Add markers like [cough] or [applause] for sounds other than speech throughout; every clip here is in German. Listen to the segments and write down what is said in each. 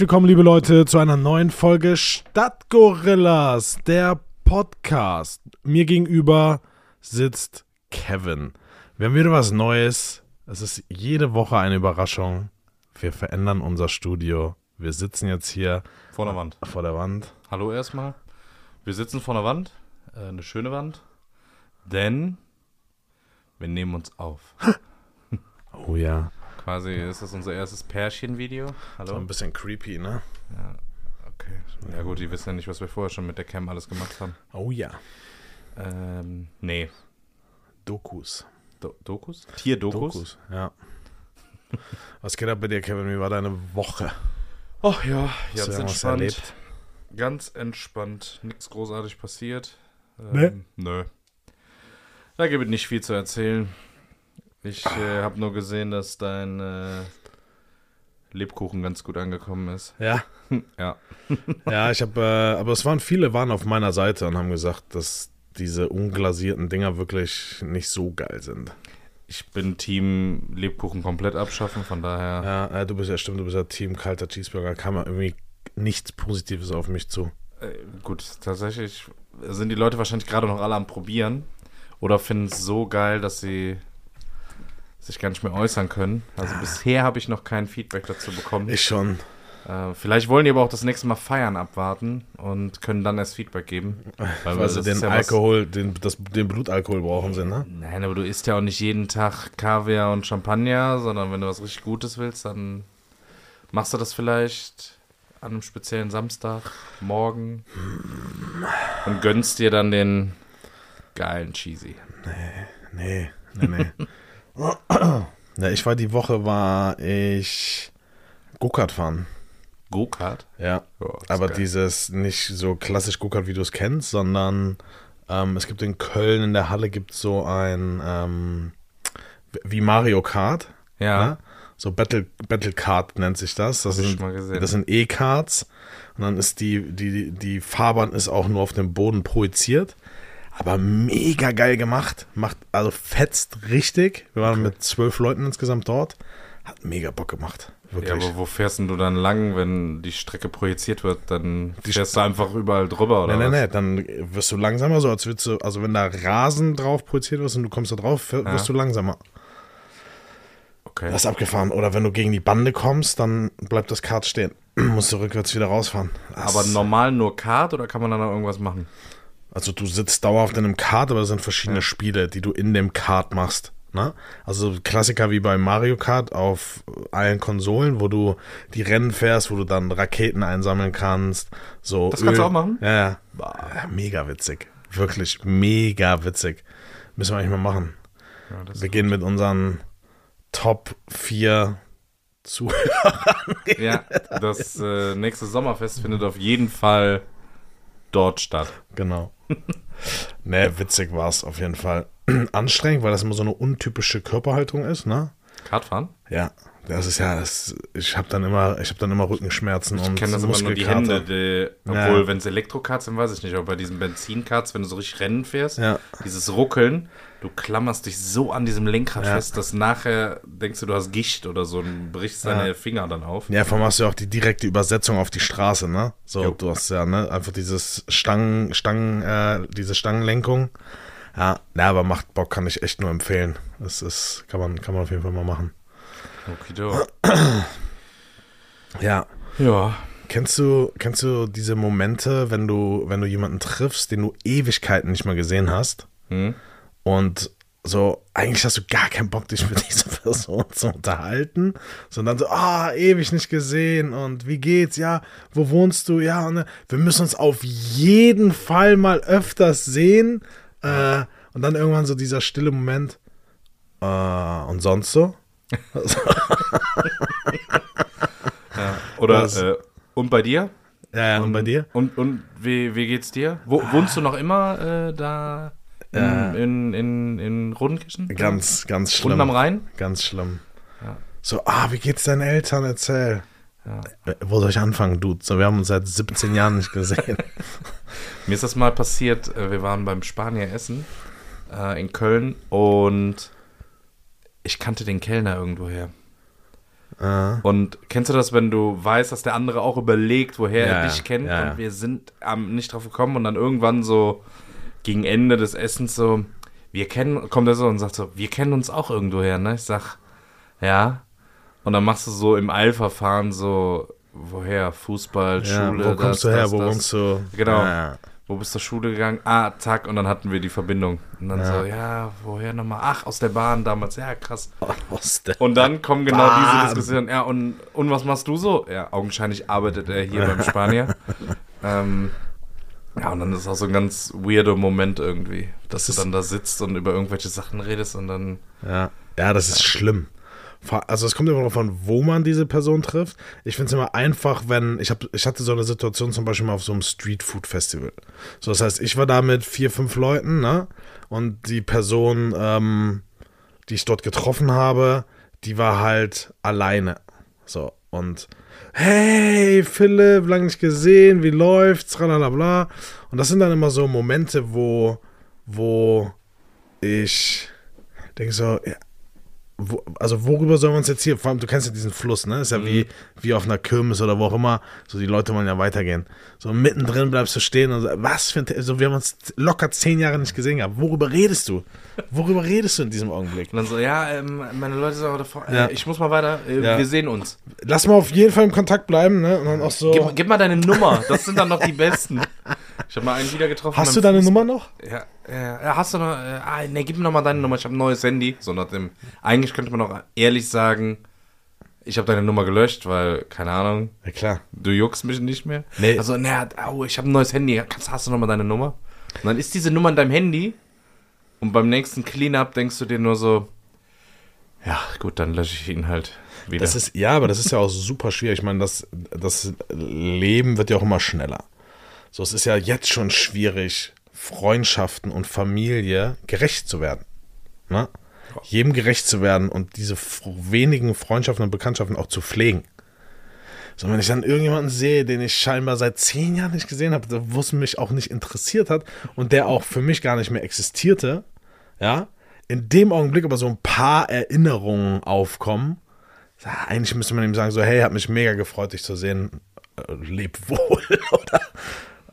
Herzlich willkommen, liebe Leute, zu einer neuen Folge Stadtgorillas, der Podcast. Mir gegenüber sitzt Kevin. Wir haben wieder was Neues. Es ist jede Woche eine Überraschung. Wir verändern unser Studio. Wir sitzen jetzt hier Vor der Wand. vor der Wand. Hallo erstmal. Wir sitzen vor der Wand. Äh, eine schöne Wand. Denn wir nehmen uns auf. [laughs] Oh ja. Quasi ist das unser erstes Pärchenvideo. So Hallo? ein bisschen creepy, ne? Ja, okay. Ja gut, die wissen ja nicht, was wir vorher schon mit der Cam alles gemacht haben. Oh ja. Ähm, nee. Dokus. Do Dokus? Tierdokus? Dokus, ja. Was geht ab bei dir, Kevin? Wie war deine Woche? Ach ja, ganz entspannt. erlebt? Ganz entspannt. Nichts großartig passiert. Ne? Ähm, Nö. Da gibt es nicht viel zu erzählen. Ich äh, habe nur gesehen, dass dein äh, Lebkuchen ganz gut angekommen ist. Ja. [laughs] Ja. [laughs] Ja, ich habe, äh, aber es waren viele waren auf meiner Seite und haben gesagt, dass diese unglasierten Dinger wirklich nicht so geil sind. Ich bin Team Lebkuchen komplett abschaffen, von daher. Ja, äh, du bist ja stimmt, du bist ja Team kalter Cheeseburger, kam irgendwie nichts Positives auf mich zu. Äh, gut, tatsächlich sind die Leute wahrscheinlich gerade noch alle am Probieren oder finden es so geil, dass sie sich gar nicht mehr äußern können. Also bisher habe ich noch kein Feedback dazu bekommen. Ich schon. Äh, vielleicht wollen die aber auch das nächste Mal feiern abwarten und können dann erst Feedback geben. Weil Weil sie den ja Alkohol, den, das, den Blutalkohol brauchen sie, ne? Nein, aber du isst ja auch nicht jeden Tag Kaviar und Champagner, sondern wenn du was richtig Gutes willst, dann machst du das vielleicht an einem speziellen Samstag, morgen und gönnst dir dann den geilen Cheesy. Nee, nee, nee. [laughs] ja, ich war die Woche, war ich Go-Kart fahren. Go-Kart? Ja. Ist Aber geil. dieses nicht so klassisch Go-Kart, wie du es kennst, sondern ähm, es gibt in Köln in der Halle gibt so ein ähm, wie Mario Kart. Ja. ne? So Battle, Battle Kart nennt sich das. Das Hab sind, schon mal gesehen. das sind E-Karts. Und dann ist die, die, die Fahrbahn ist auch nur auf dem Boden projiziert. Aber mega geil gemacht. Macht, also fetzt richtig. Wir waren mit zwölf Leuten insgesamt dort. Hat mega Bock gemacht. Ja, Wirklich. aber wo fährst denn du dann lang, wenn die Strecke projiziert wird? Dann fährst du einfach überall drüber, oder nee, was? nee, dann wirst du langsamer, so als würdest du, also wenn da Rasen drauf projiziert ist und du kommst da drauf, wirst Ja. du langsamer. Okay. Das ist abgefahren. Oder wenn du gegen die Bande kommst, dann bleibt das Kart stehen. [clears throat] musst du rückwärts wieder rausfahren. Das aber normal nur Kart oder kann man dann noch irgendwas machen? Also du sitzt dauerhaft in einem Kart, aber es sind verschiedene Spiele, die du in dem Kart machst. Ne? Also Klassiker wie bei Mario Kart auf allen Konsolen, wo du die Rennen fährst, wo du dann Raketen einsammeln kannst. So Das kannst du auch machen? Ja, ja. ja. Mega witzig. Wirklich mega witzig. Müssen wir eigentlich mal machen. Ja, Wir gehen mit unseren Top 4 zu. Ja, das äh, nächste Sommerfest findet auf jeden Fall dort statt. Genau. Ne, witzig war es auf jeden Fall. [clears throat] Anstrengend, weil das immer so eine untypische Körperhaltung ist, ne? Kartfahren? Ja, das ist ja, das, ich habe dann immer, ich habe dann immer Rückenschmerzen Ich und kenne das immer nur die. Hände. Die, Ja. obwohl, wenn es Elektrokarts sind, weiß ich nicht. Aber bei diesen Benzinkarts, wenn du so richtig Rennen fährst, Ja. dieses Ruckeln, du klammerst dich so an diesem Lenkrad Ja. fest, dass nachher denkst du, du hast Gicht oder so und brichst deine Finger dann auf. Ja, vor allem hast du ja auch die direkte Übersetzung auf die Straße, ne? So, Jo. du hast ja, ne, einfach dieses Stangen, Stangen, äh, diese Stangenlenkung. Ja, na, aber macht Bock, kann ich echt nur empfehlen. Das ist, kann man, kann man auf jeden Fall mal machen. Okido. Ja. Ja. Kennst du, kennst du diese Momente, wenn du, wenn du jemanden triffst, den du Ewigkeiten nicht mehr gesehen hast? Hm? Und so, eigentlich hast du gar keinen Bock, dich mit [laughs] dieser Person zu unterhalten, sondern so, ah, ewig nicht gesehen und wie geht's? Ja, wo wohnst du? Ja, und, äh, wir müssen uns auf jeden Fall mal öfters sehen. Äh, und dann irgendwann so dieser stille Moment. Äh, und sonst so? Oder, Was? äh, und bei dir? Ja, ja, und bei dir? Und, und wie, wie geht's dir? Wo, wohnst du noch immer äh, da in, Ja. in, in, in Rodenkirchen? Ganz, ganz schlimm. Unten am Rhein? Ganz schlimm. Ja. So, ah, wie geht's deinen Eltern? Erzähl. Ja. Äh, Wo soll ich anfangen, Dude? So, wir haben uns seit 17 Jahren nicht gesehen. [laughs] [laughs] Mir ist das mal passiert, äh, wir waren beim Spanier essen äh, in Köln und ich kannte den Kellner irgendwoher. Und kennst du das, wenn du weißt, dass der andere auch überlegt, woher Ja, er dich kennt ja. und wir sind ähm, nicht drauf gekommen und dann irgendwann so gegen Ende des Essens so, wir kennen, kommt er so und sagt so, wir kennen uns auch irgendwoher, ne? Ich sag, ja. Und dann machst du so im Eilverfahren so, woher? Fußball, Ja, Schule, wo kommst das, du her? das, wo das. wohnst du? Genau. Ja, Wo bist du zur Schule gegangen? Ah, zack, und dann hatten wir die Verbindung. Und dann so, ja, woher nochmal? Ach, aus der Bahn damals. Ja, krass. [laughs] aus der- Und dann kommen genau Bahn. diese Diskussionen. Ja, und, und was machst du so? Ja, augenscheinlich arbeitet er hier beim Spanier. [laughs] ähm, ja, und dann ist auch so ein ganz weirder Moment irgendwie, dass du ist- dann da sitzt und über irgendwelche Sachen redest und dann. Ja, ja, das ist schlimm. Also es kommt immer an, wo man diese Person trifft. Ich finde es immer einfach, wenn, ich, hab, ich hatte so eine Situation zum Beispiel mal auf so einem Streetfood-Festival. So, das heißt, ich war da mit vier, fünf Leuten, ne? Und die Person, ähm, die ich dort getroffen habe, die war halt alleine. So, und hey, Philipp, lang nicht gesehen, wie läuft's, bla. Und das sind dann immer so Momente, wo, wo ich denke so, ja, wo, also worüber sollen wir uns jetzt hier, vor allem, du kennst ja diesen Fluss, ne? Ist ja wie, wie auf einer Kirmes oder wo auch immer, so die Leute wollen ja weitergehen. So mittendrin bleibst du stehen und so, was für ein, so wir haben uns locker zehn Jahre nicht gesehen gehabt. Worüber redest du? Worüber redest du in diesem Augenblick? Und dann so, ja, ähm, meine Leute sagen davor, Ja. äh, ich muss mal weiter, äh, Ja. wir sehen uns. Lass mal auf jeden Fall im Kontakt bleiben, ne? Und dann auch so. Gib, gib mal deine Nummer, das sind dann noch die besten. Ich habe mal einen wieder getroffen. hast du deine Fuß- Nummer noch? Ja, ja, ja, hast du noch, äh, ah, nee, gib mir noch mal deine Nummer, ich habe ein neues Handy. So nach dem, eigentlich könnte man auch ehrlich sagen, ich habe deine Nummer gelöscht, weil, keine Ahnung, Ja, klar. du juckst mich nicht mehr. Nee. Also, naja, au, ich habe ein neues Handy, Kannst, hast du noch mal deine Nummer? Und dann ist diese Nummer in deinem Handy und beim nächsten Cleanup denkst du dir nur so, ja, gut, dann lösche ich ihn halt wieder. Das ist, ja, aber das ist ja auch super schwierig. Ich meine, das, das Leben wird ja auch immer schneller. So, es ist ja jetzt schon schwierig, Freundschaften und Familie gerecht zu werden. Ne? Jedem gerecht zu werden und diese wenigen Freundschaften und Bekanntschaften auch zu pflegen. So, wenn ich dann irgendjemanden sehe, den ich scheinbar seit zehn Jahren nicht gesehen habe, wo es mich auch nicht interessiert hat und der auch für mich gar nicht mehr existierte, ja, in dem Augenblick aber so ein paar Erinnerungen aufkommen, eigentlich müsste man ihm sagen, so, hey, hat mich mega gefreut, dich zu sehen, äh, leb [laughs] wohl, oder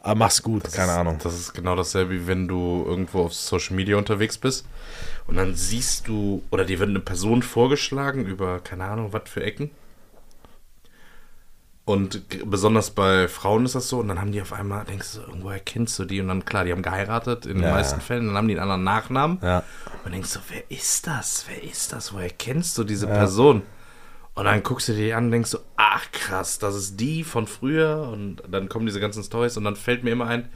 aber mach's gut, keine Ahnung. Das ist genau dasselbe, wie wenn du irgendwo auf Social Media unterwegs bist und dann siehst du, oder dir wird eine Person vorgeschlagen über, keine Ahnung, was für Ecken. Und besonders bei Frauen ist das so, und dann haben die auf einmal, denkst du, irgendwoher kennst du die, und dann, klar, die haben geheiratet in den Ja. meisten Fällen, dann haben die einen anderen Nachnamen. Ja. Und denkst du, wer ist das? Wer ist das? Woher kennst du diese Person? Und dann guckst du dir die an und denkst so, ach krass, das ist die von früher. Und dann kommen diese ganzen Stories und dann fällt mir immer ein,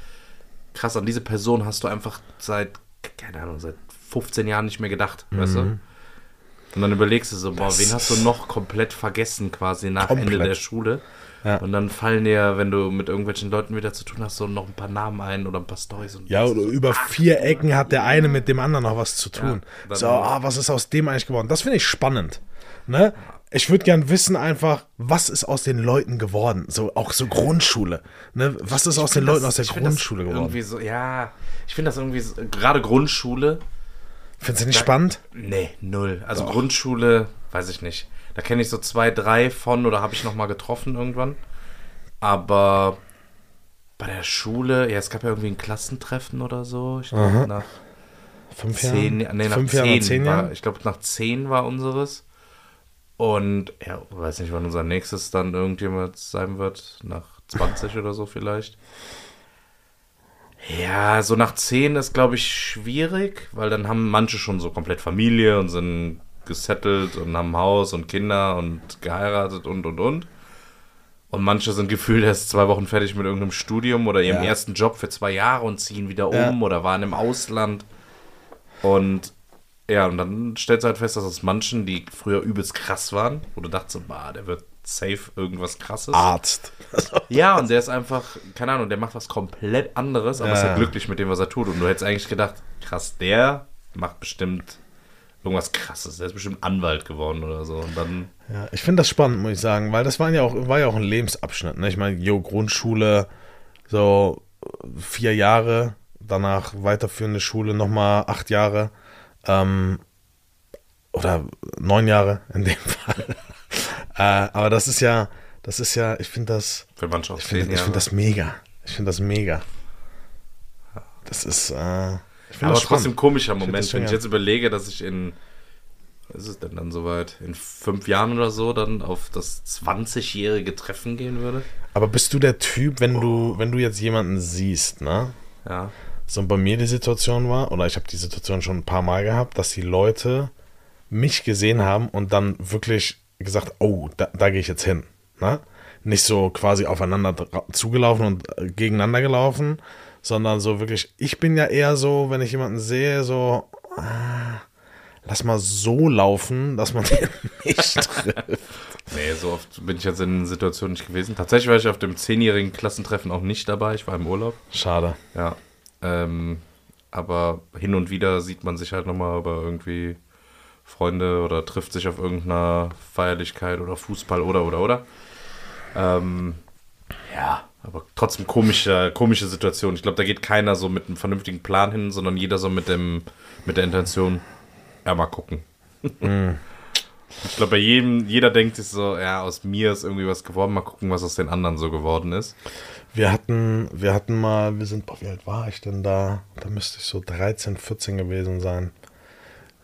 krass, an diese Person hast du einfach seit, keine Ahnung, seit 15 Jahren nicht mehr gedacht, weißt du? Und dann überlegst du so, boah, Das wen hast du noch komplett vergessen quasi nach Ende Komplett. der Schule? Ja. Und dann fallen dir, wenn du mit irgendwelchen Leuten wieder zu tun hast, so noch ein paar Namen ein oder ein paar Stories. Und Ja, oder über vier Ecken hat der eine mit dem anderen noch was zu tun. dann- so, ah, was ist aus dem eigentlich geworden? Das finde ich spannend. Ne? Ich würde gern wissen einfach, was ist aus den Leuten geworden? So, auch so Grundschule. Ne? Was ist aus den Leuten das- aus der ich Grundschule geworden? Irgendwie so, ja, ich finde das irgendwie, so, gerade Grundschule, Findest du nicht spannend? nee, null. Also Grundschule, weiß ich nicht. Da kenne ich so zwei, drei von oder habe ich noch mal getroffen irgendwann. Aber bei der Schule, ja, es gab ja irgendwie ein Klassentreffen oder so. Ich glaube, nach Fünf zehn, Jahre? nee, nach Fünf zehn, Jahre, nach zehn war, Jahren? Ich glaube, nach zehn war unseres. Und ja, weiß nicht, wann unser nächstes dann irgendjemand sein wird. Nach 20 oder so vielleicht. Ja, so nach 10 ist, glaube ich, schwierig, weil dann haben manche schon so komplett Familie und sind gesettelt und haben Haus und Kinder und geheiratet und und und. Und manche sind gefühlt erst zwei Wochen fertig mit irgendeinem Studium oder ihrem Ja. ersten Job für zwei Jahre und ziehen wieder um Ja. oder waren im Ausland. Und ja, und dann stellst du halt fest, dass es manchen, die früher übelst krass waren, wo du dachtest, so, bah, der wird safe irgendwas krasses. Arzt. [laughs] Ja, und der ist einfach, keine Ahnung, der macht was komplett anderes, aber ist Ja. ja glücklich mit dem, was er tut. Und du hättest eigentlich gedacht, krass, der macht bestimmt irgendwas krasses. Der ist bestimmt Anwalt geworden oder so. Und dann, Ja, ich finde das spannend, muss ich sagen, weil das war ja auch, war ja auch ein Lebensabschnitt. Ne? Ich meine, jo, Grundschule, so vier Jahre, danach weiterführende Schule nochmal acht Jahre ähm, oder neun Jahre in dem [laughs] Fall. Äh, aber das ist ja, das ist ja, ich finde das, Für manche auch ich finde ich find das mega. Ich finde das mega. Das ist, äh, ich finde Aber das trotzdem komischer Ich Moment, das wenn ich jetzt überlege, dass ich in, was ist es denn dann soweit, in fünf Jahren oder so dann auf das 20-jährige Treffen gehen würde? Aber bist du der Typ, wenn du, wenn du jetzt jemanden siehst, ne? Ja. So bei mir die Situation war, oder ich habe die Situation schon ein paar Mal gehabt, dass die Leute mich gesehen haben und dann wirklich gesagt, oh, da, da gehe ich jetzt hin. Ne? Nicht so quasi aufeinander zugelaufen und äh, gegeneinander gelaufen, sondern so wirklich, ich bin ja eher so, wenn ich jemanden sehe, so, ah, lass mal so laufen, dass man [laughs] den nicht [laughs] trifft. Nee, so oft bin ich jetzt in Situationen nicht gewesen. Tatsächlich war ich auf dem zehnjährigen Klassentreffen auch nicht dabei. Ich war im Urlaub. Schade. Ja. Ähm, aber hin und wieder sieht man sich halt nochmal über irgendwie Freunde oder trifft sich auf irgendeiner Feierlichkeit oder Fußball oder oder oder. Ähm, ja, aber trotzdem komische, komische Situation. Ich glaube, da geht keiner so mit einem vernünftigen Plan hin, sondern jeder so mit dem, mit der Intention, ja, mal gucken. Ich glaube, bei jedem, jeder denkt sich so, ja, aus mir ist irgendwie was geworden, mal gucken, was aus den anderen so geworden ist. Wir hatten, wir hatten mal, wir sind, boah, wie alt war ich denn da? Da müsste ich so 13, 14 gewesen sein.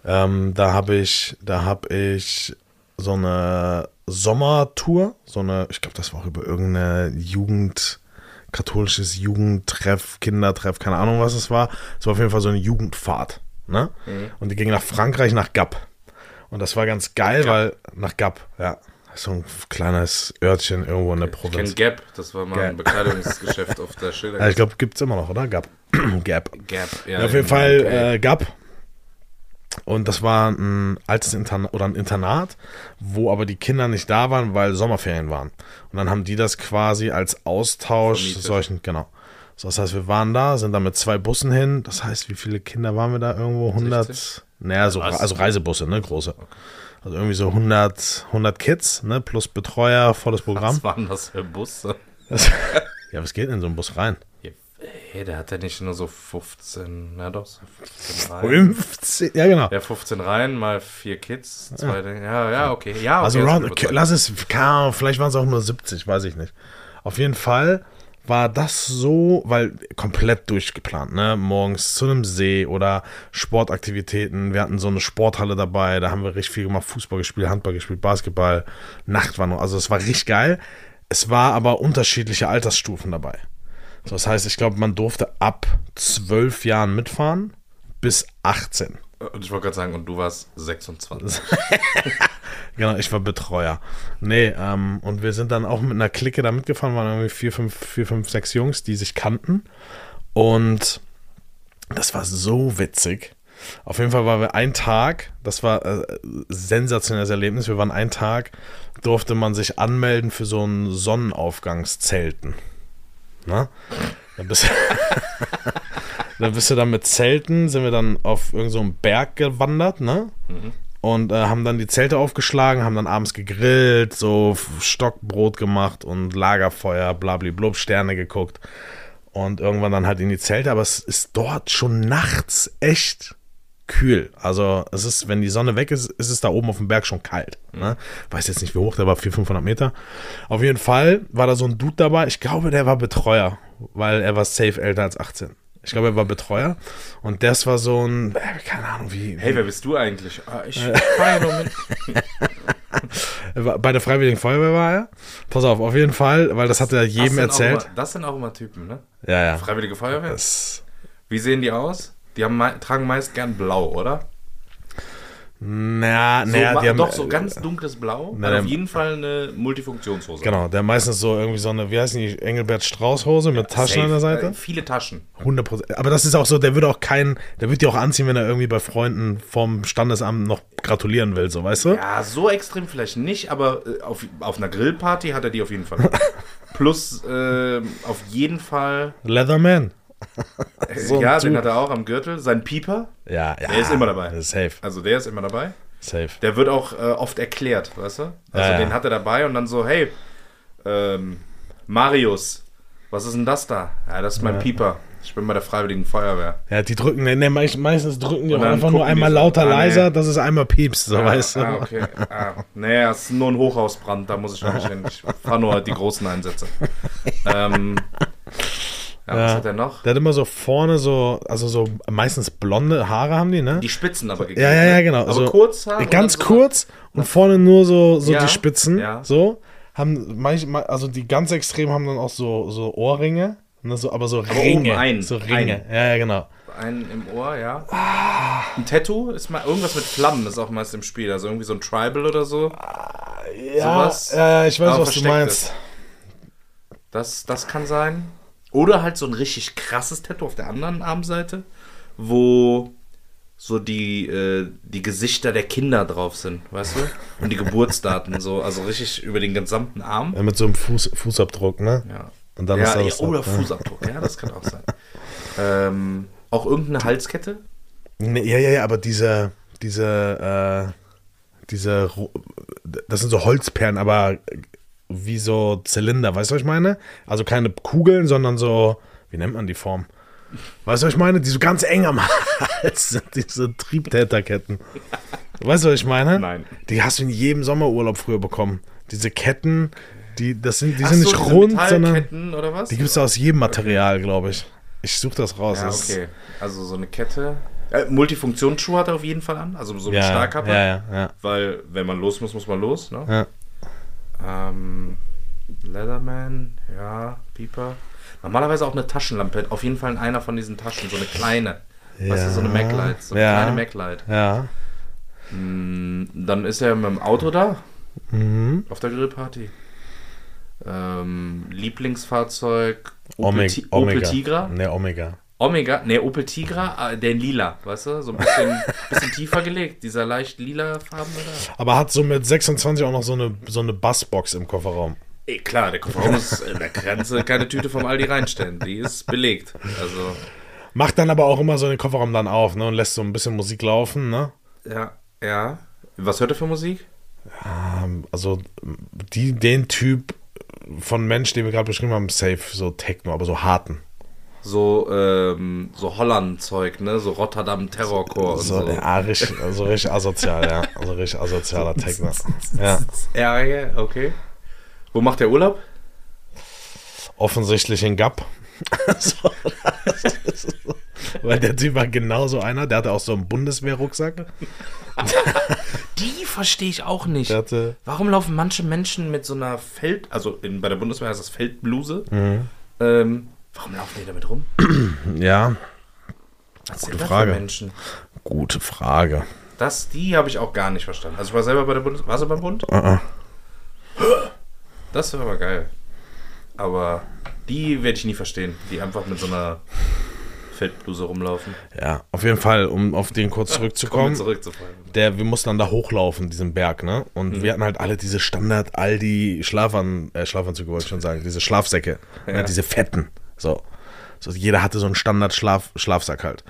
Ähm, da habe ich, da habe ich so eine Sommertour, so eine, ich glaube, das war auch über irgendeine Jugend, katholisches Jugendtreff, Kindertreff, keine Ahnung, was es war. Es war auf jeden Fall so eine Jugendfahrt, ne? Und die ging nach Frankreich, nach Gap. Und das war ganz geil, weil, nach Gap, ja. So ein kleines Örtchen irgendwo in der Ich Provinz. kenne Gap, das war mal Gap. ein Bekleidungsgeschäft auf der Schilder. [laughs] Ja, ich glaube, gibt es immer noch, oder? Gap. [clears throat] Gap. Gap, ja. Ja, auf jeden in- Fall äh, Gap. Und das war ein altes Internat oder ein Internat, wo aber die Kinder nicht da waren, weil Sommerferien waren. Und dann haben die das quasi als Austausch Vermietet. solchen, genau. So, das heißt, wir waren da, sind da mit zwei Bussen hin. Das heißt, wie viele Kinder waren wir da irgendwo? 100? 60? Naja, so, Was? also Reisebusse, ne, große. Also irgendwie so 100, 100 Kids, ne, plus Betreuer, volles Programm. Was waren das für Busse? Das, [laughs] ja, was geht denn in so einen Bus rein? Ja, Hey, der hat ja nicht nur so 15, ja doch, so 15 Reihen. 15, ja genau. Ja, 15 Reihen mal vier Kids, zwei Dinge. Ja, ja, okay. Ja, okay, Also round, okay, lass es, vielleicht waren es auch nur 70, weiß ich nicht. Auf jeden Fall war das so, weil komplett durchgeplant, ne? Morgens zu einem See oder Sportaktivitäten. Wir hatten so eine Sporthalle dabei, da haben wir richtig viel gemacht, Fußball gespielt, Handball gespielt, Basketball, Nachtwanderung. Also es war richtig geil. Es war aber unterschiedliche Altersstufen dabei. Das heißt, ich glaube, man durfte ab zwölf Jahren mitfahren bis 18. Und ich wollte gerade sagen, und du warst 26. [laughs] Genau, ich war Betreuer. Nee, ähm, und wir sind dann auch mit einer Clique da mitgefahren, waren irgendwie vier, fünf, vier, fünf, sechs Jungs, die sich kannten. Und das war so witzig. Auf jeden Fall waren wir einen Tag, das war äh, sensationelles Erlebnis. Wir waren einen Tag, durfte man sich anmelden für so ein Sonnenaufgangszelten. Na? Dann bist, dann bist du [laughs] dann mit Zelten, sind wir dann auf irgendeinem so Berg gewandert, ne? Und äh, haben dann die Zelte aufgeschlagen, haben dann abends gegrillt, so Stockbrot gemacht und Lagerfeuer, blablablub, Sterne geguckt. Und irgendwann dann halt in die Zelte, aber es ist dort schon nachts echt kühl. Also es ist, wenn die Sonne weg ist, ist es da oben auf dem Berg schon kalt. Ne? Weiß jetzt nicht, wie hoch der war, 400, 500 Meter. Auf jeden Fall war da so ein Dude dabei. Ich glaube, der war Betreuer, weil er war safe älter als 18. Ich glaube, er war Betreuer. Und das war so ein, äh, keine Ahnung, wie. Hey, wer bist du eigentlich? Ah, ich fahre nur mit. [laughs] Bei der Freiwilligen Feuerwehr war er. Pass auf, auf jeden Fall, weil das hat er jedem erzählt. Immer, das sind auch immer Typen, ne? Ja, ja. Freiwillige Feuerwehr. Das, Wie sehen die aus? Die haben, tragen meist gern blau, oder? na, So, naja, ma- die haben, doch, so ganz dunkles Blau. Na, Hat der- auf jeden Fall eine Multifunktionshose. Genau, der meistens so irgendwie so eine, wie heißt die, Engelbert Strauß-Hose mit Taschen Safe. an der Seite. Äh, viele Taschen. 100%. Aber das ist auch so, der würde auch keinen, der würde die auch anziehen, wenn er irgendwie bei Freunden vom Standesamt noch gratulieren will, so, weißt du? Ja, so extrem vielleicht nicht, aber äh, auf, auf einer Grillparty hat er die auf jeden Fall. [laughs] Plus äh, auf jeden Fall, Leatherman. [laughs] So ja, Typ. den hat er auch am Gürtel. Sein Pieper, Ja, ja. Der ist immer dabei. Safe, also der ist immer dabei. safe. Der wird auch äh, oft erklärt, weißt du? Also Ja, ja. den hat er dabei und dann so, hey, ähm, Marius, was ist denn das da? Ja, das ist mein Pieper. Ich bin bei der Freiwilligen Feuerwehr. Ja, die drücken, ne, ne, meist- meistens drücken die auch einfach nur einmal so. lauter, Ah, nee. leiser, dass es einmal piepst, so ah, weißt du. Ah, okay. Ah, nee, es ist nur ein Hochhausbrand, da muss ich noch nicht hin. Ich fahre nur die großen Einsätze. [laughs] Ähm, ja, was hat er noch? Der hat immer so vorne so, also so meistens blonde Haare haben die, ne? Die Spitzen aber gegeben. Ja, ja, ja, ne? genau. Aber Also, kurz Haare und Ganz so- kurz und vorne nur so, so Ja, die Spitzen. ja. So. Haben manchmal, also die ganz extrem haben dann auch so, so Ohrringe. Ne, so, aber so oben Ringe. ein, so Ringe. ein. Ja, ja, genau. Einen im Ohr, ja. Ein Tattoo ist mal irgendwas mit Flammen, ist auch meist im Spiel. Also irgendwie so ein Tribal oder so. Ja, Sowas, ja, ich weiß, aber was du meinst. Das, das kann sein. Oder halt so ein richtig krasses Tattoo auf der anderen Armseite, wo so die, äh, die Gesichter der Kinder drauf sind, weißt du? Und die Geburtsdaten so, also richtig über den gesamten Arm. Ja, mit so einem Fuß, Fußabdruck, ne? Ja. Und dann ja, ist ja, oder drauf, ne? Fußabdruck, ja, das kann auch sein. Ähm, auch irgendeine Halskette? Nee, ja, ja, ja, aber diese, diese, äh, diese, das sind so Holzperlen, aber wie so Zylinder, weißt du, was ich meine? Also keine Kugeln, sondern so, wie nennt man die Form? Weißt du, was ich meine? Die so ganz eng am [laughs] Hals sind, diese Triebtäterketten. Weißt du, was ich meine? Nein. Die hast du in jedem Sommerurlaub früher bekommen. Diese Ketten, die, das sind, die Ach sind so, nicht rund, sondern oder was? die gibt es aus jedem Material, glaube ich. Ich suche das raus. Ja, okay. Also so eine Kette. Äh, Multifunktionsschuhe hat er auf jeden Fall an, also so ein Ja, Starkkappe. ja, ja, ja. Weil, wenn man los muss, muss man los, ne? ja. Ähm, Leatherman, ja, Pieper. Normalerweise auch eine Taschenlampe. Auf jeden Fall in einer von diesen Taschen, so eine kleine. Weißt du, so eine Ja, Maglite. So eine ja. kleine Maglite. Ja. Mm, Dann ist er mit dem Auto da, Mhm. auf der Grillparty. Ähm, Lieblingsfahrzeug, Opel, Omega. Opel Tigra. Ne, Omega. Omega, ne, Opel Tigra, äh, der lila, weißt du? So ein bisschen, [laughs] bisschen tiefer gelegt, dieser leicht lila Farben da. Aber hat so mit 26 auch noch so eine, so eine Bassbox im Kofferraum. Ey, klar, der Kofferraum ist in der Grenze keine Tüte vom Aldi reinstellen. Die ist belegt. Also, Macht dann aber auch immer so den Kofferraum dann auf, ne? Und lässt so ein bisschen Musik laufen, ne? ja, ja. Was hört er für Musik? Ähm, Also die, den Typ von Mensch, den wir gerade beschrieben haben, safe, so Techno, aber so harten. So, ähm, so Holland-Zeug, ne? So Rotterdam Terrorcore und So, so. ja, richtig, also richtig asozial, ja. Also richtig asozialer Techno. Ja. Ja, ja, okay. Wo macht der Urlaub? Offensichtlich in Gap. [laughs] so, so. Weil der Typ war genauso einer, der hatte auch so einen Bundeswehrrucksack. [laughs] Die verstehe ich auch nicht. Warum laufen manche Menschen mit so einer Feld, also in, bei der Bundeswehr heißt das Feldbluse? Mhm. Ähm, warum laufen die damit rum? [clears throat] ja, Was Gute Frage. Menschen? gute Frage. Das, die habe ich auch gar nicht verstanden. Also ich war selber bei der Bundeswehr. Warst du beim Bund? Uh-uh. Das wäre aber geil. Aber die werde ich nie verstehen, die einfach mit so einer Feldbluse rumlaufen. Ja, auf jeden Fall, um auf den kurz Kommen [laughs] zurückzukommen. wir zurückzufallen. Der, wir mussten dann da hochlaufen, diesen Berg, ne? Und wir hatten halt alle diese Standard Aldi Schlafan, äh, Schlafanzüge wollte ich schon sagen, diese Schlafsäcke, Ja. ne? diese fetten. So. so. Jeder hatte so einen Standard Schlaf, Schlafsack halt.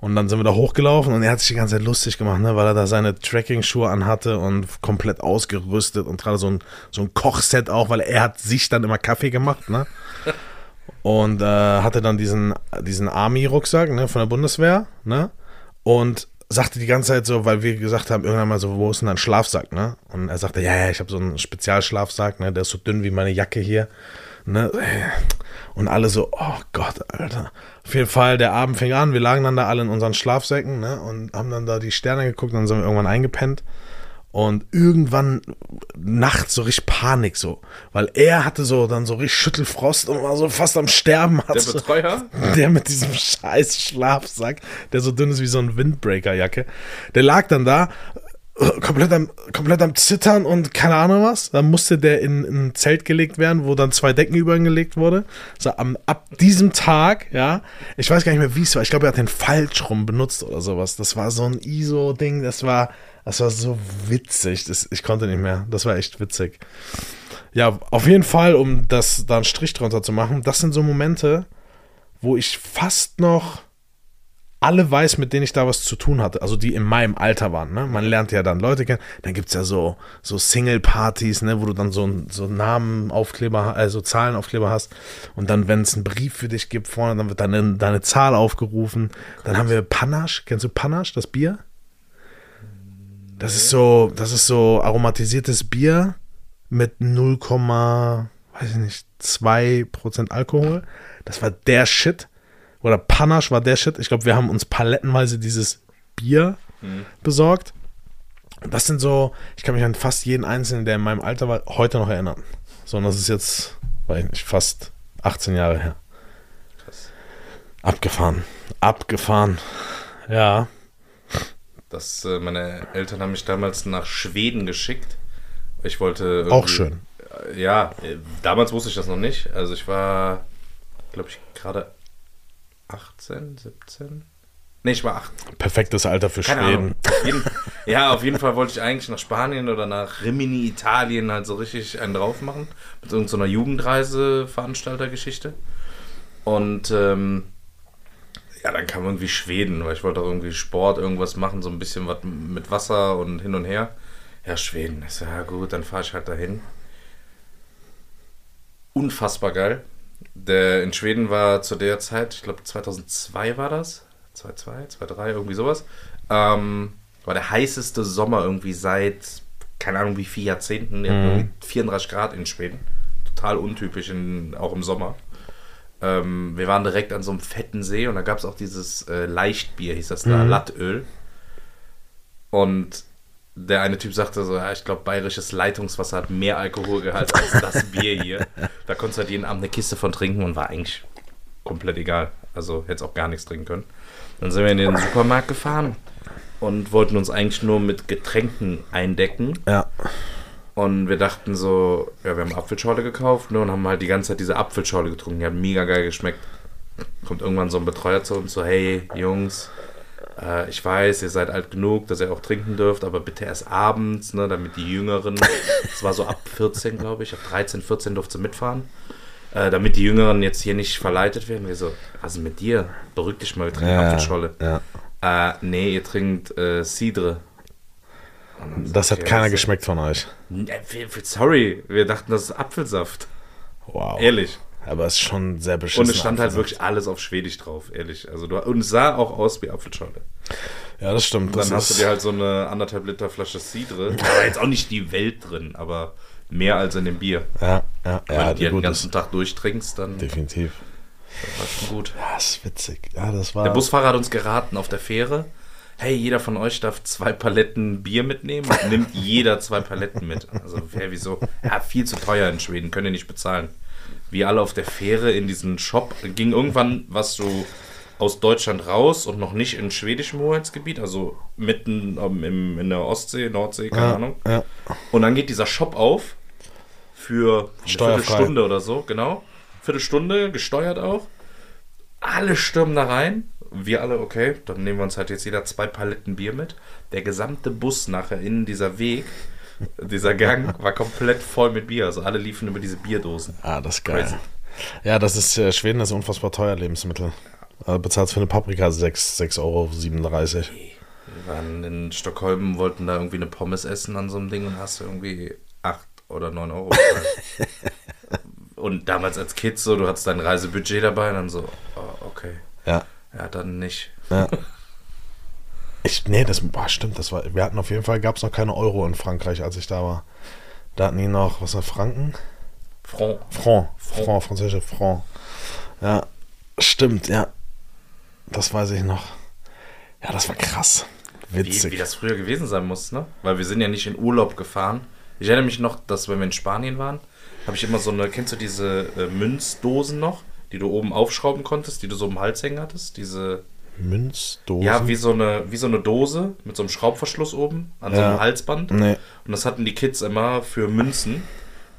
Und dann sind wir da hochgelaufen und er hat sich die ganze Zeit lustig gemacht, ne, weil er da seine Trekking-Schuhe anhatte und komplett ausgerüstet und gerade so ein, so ein Kochset auch, weil er hat sich dann immer Kaffee gemacht, ne? [laughs] Und äh, hatte dann diesen, diesen Army-Rucksack ne, von der Bundeswehr, ne? Und sagte die ganze Zeit so, weil wir gesagt haben, irgendwann mal so, wo ist denn dein Schlafsack, ne? Und er sagte, ja, ja, ich habe so einen Spezialschlafsack, ne? Der ist so dünn wie meine Jacke hier, ne? Und alle so, oh Gott, Alter. Auf jeden Fall, der Abend fing an, wir lagen dann da alle in unseren Schlafsäcken, ne? Und haben dann da die Sterne geguckt und dann sind wir irgendwann eingepennt. Und irgendwann nachts so richtig Panik so, weil er hatte so dann so richtig Schüttelfrost und war so fast am Sterben. Der so, Betreuer? [laughs] der mit diesem scheiß Schlafsack, der so dünn ist wie so ein Windbreaker-Jacke, der lag dann da, komplett am, komplett am Zittern und keine Ahnung was. Dann musste der in, in ein Zelt gelegt werden, wo dann zwei Decken über ihn gelegt wurde. So, am, ab diesem Tag, ja, ich weiß gar nicht mehr, wie es war. Ich glaube, er hat den falsch rum benutzt oder sowas. Das war so ein ISO-Ding, das war, das war so witzig. Das, ich konnte nicht mehr. Das war echt witzig. Ja, auf jeden Fall, um das da einen Strich drunter zu machen, das sind so Momente, wo ich fast noch alle weiß, mit denen ich da was zu tun hatte, also die in meinem Alter waren, ne? Man lernt ja dann Leute kennen. Dann gibt es ja so, so Single-Partys, ne, wo du dann so, so Namenaufkleber, also Zahlenaufkleber hast. Und dann, wenn es einen Brief für dich gibt vorne, dann wird deine, deine Zahl aufgerufen. Dann haben wir Panache. Kennst du Panache, das Bier? Das ist so, das ist so aromatisiertes Bier mit 0, weiß ich nicht, 2% Alkohol. Das war der Shit. Oder Panache war der Shit. Ich glaube, wir haben uns palettenweise dieses Bier mhm. besorgt. Das sind so, ich kann mich an fast jeden Einzelnen, der in meinem Alter war, heute noch erinnern. So, und das ist jetzt, weiß ich nicht, fast 18 Jahre her. Krass. Abgefahren. Abgefahren. Ja. Das, äh, meine Eltern haben mich damals nach Schweden geschickt. Ich wollte. Auch schön. Ja, äh, damals wusste ich das noch nicht. Also ich war, glaube ich, gerade 18, 17. Nee, ich war 18. Perfektes Alter für Keine Schweden. Jeden, ja, auf jeden Fall wollte ich eigentlich nach Spanien oder nach Rimini, Italien halt so richtig einen drauf machen. Mit irgendeiner so Jugendreise-Veranstaltergeschichte. Und ähm, ja, dann kam irgendwie Schweden, weil ich wollte auch irgendwie Sport, irgendwas machen, so ein bisschen was mit Wasser und hin und her. Ja, Schweden. Ich so, ja gut, dann fahre ich halt dahin. Unfassbar geil. Der in Schweden war zu der Zeit, ich glaube 2002 war das. 2002, 2003, irgendwie sowas. Ähm, war der heißeste Sommer irgendwie seit, keine Ahnung wie vier Jahrzehnten. Mhm. 34 Grad in Schweden. Total untypisch, in, auch im Sommer. Ähm, wir waren direkt an so einem fetten See und da gab es auch dieses äh, Leichtbier, hieß das da, mhm. Lattöl. Und der eine Typ sagte so, ja, ich glaube, bayerisches Leitungswasser hat mehr Alkoholgehalt als das [laughs] Bier hier. Da konntest du halt jeden Abend eine Kiste von trinken und war eigentlich komplett egal. Also hätte auch gar nichts trinken können. Dann sind wir in den Supermarkt gefahren und wollten uns eigentlich nur mit Getränken eindecken. Ja. Und wir dachten so, ja, wir haben Apfelschorle gekauft ne, und haben halt die ganze Zeit diese Apfelschorle getrunken. Die hat mega geil geschmeckt. Kommt irgendwann so ein Betreuer zu uns so, hey Jungs, äh, ich weiß, ihr seid alt genug, dass ihr auch trinken dürft, aber bitte erst abends, ne, damit die Jüngeren, es war so ab 14, glaube ich, ab 13, 14 durfte mitfahren, äh, damit die Jüngeren jetzt hier nicht verleitet werden. Wir so, was ist mit dir? Beruhig dich mal, wir trinken ja, Apfelschorle. Ja. Äh, nee, ihr trinkt äh, Cidre. Das hat keiner geschmeckt von euch. Sorry, wir dachten, das ist Apfelsaft. Wow. Ehrlich. Aber es ist schon sehr beschissen. Und es stand halt wirklich alles auf Schwedisch drauf, ehrlich. Also du, und es sah auch aus wie Apfelschorle. Ja, das stimmt. Und dann das hast du dir halt so eine anderthalb Liter Flasche Cidre. Da war jetzt auch nicht die Welt drin, aber mehr als in dem Bier. Ja, ja, Wenn ja. Wenn du die den ganzen Tag durchtrinkst, dann. Definitiv. Das war schon gut. Ja, das ist witzig. Ja, das war. Der Busfahrer hat uns geraten auf der Fähre hey, jeder von euch darf zwei Paletten Bier mitnehmen und nimmt jeder zwei Paletten mit. Also, hey, wieso? Ja, viel zu teuer in Schweden, könnt ihr nicht bezahlen. Wir alle auf der Fähre in diesen Shop. Ging irgendwann was so aus Deutschland raus und noch nicht in schwedischem Hoheitsgebiet, also mitten um, im, in der Ostsee, Nordsee, keine ja, Ahnung. Ja. Und dann geht dieser Shop auf für eine Viertelstunde oder so, genau. Viertelstunde, gesteuert auch. Alle stürmen da rein wir alle, okay, dann nehmen wir uns halt jetzt jeder zwei Paletten Bier mit. Der gesamte Bus nachher in dieser Weg, [laughs] dieser Gang war komplett voll mit Bier. Also alle liefen über diese Bierdosen. Ah, das ist geil. Crazy. Ja, das ist äh, Schweden, das ist unfassbar teuer Lebensmittel. Also bezahlst für eine Paprika 6,37 Euro. Wir waren in Stockholm, wollten da irgendwie eine Pommes essen an so einem Ding und hast irgendwie 8 oder 9 Euro [laughs] und damals als Kind so, du hattest dein Reisebudget dabei und dann so, oh, okay. Ja. Ja, dann nicht. Ja. [laughs] Ich, nee, das boah, stimmt, das war, wir hatten auf jeden Fall, gab es noch keine Euro in Frankreich, als ich da war. Da hatten die noch, was war Franken? Franc. Franc, Franc, Franc französische Franc. Ja, stimmt, ja. Das weiß ich noch. Ja, das war krass. Witzig. Wie, wie das früher gewesen sein muss, ne? Weil wir sind ja nicht in Urlaub gefahren. Ich erinnere mich noch, dass wenn wir in Spanien waren, habe ich immer so eine, kennst du diese äh, Münzdosen noch? die du oben aufschrauben konntest, die du so im Hals hängen hattest. Diese Münzdose? Ja, wie so, eine, wie so eine Dose mit so einem Schraubverschluss oben an ja. so einem Halsband. Nee. Und das hatten die Kids immer für Münzen.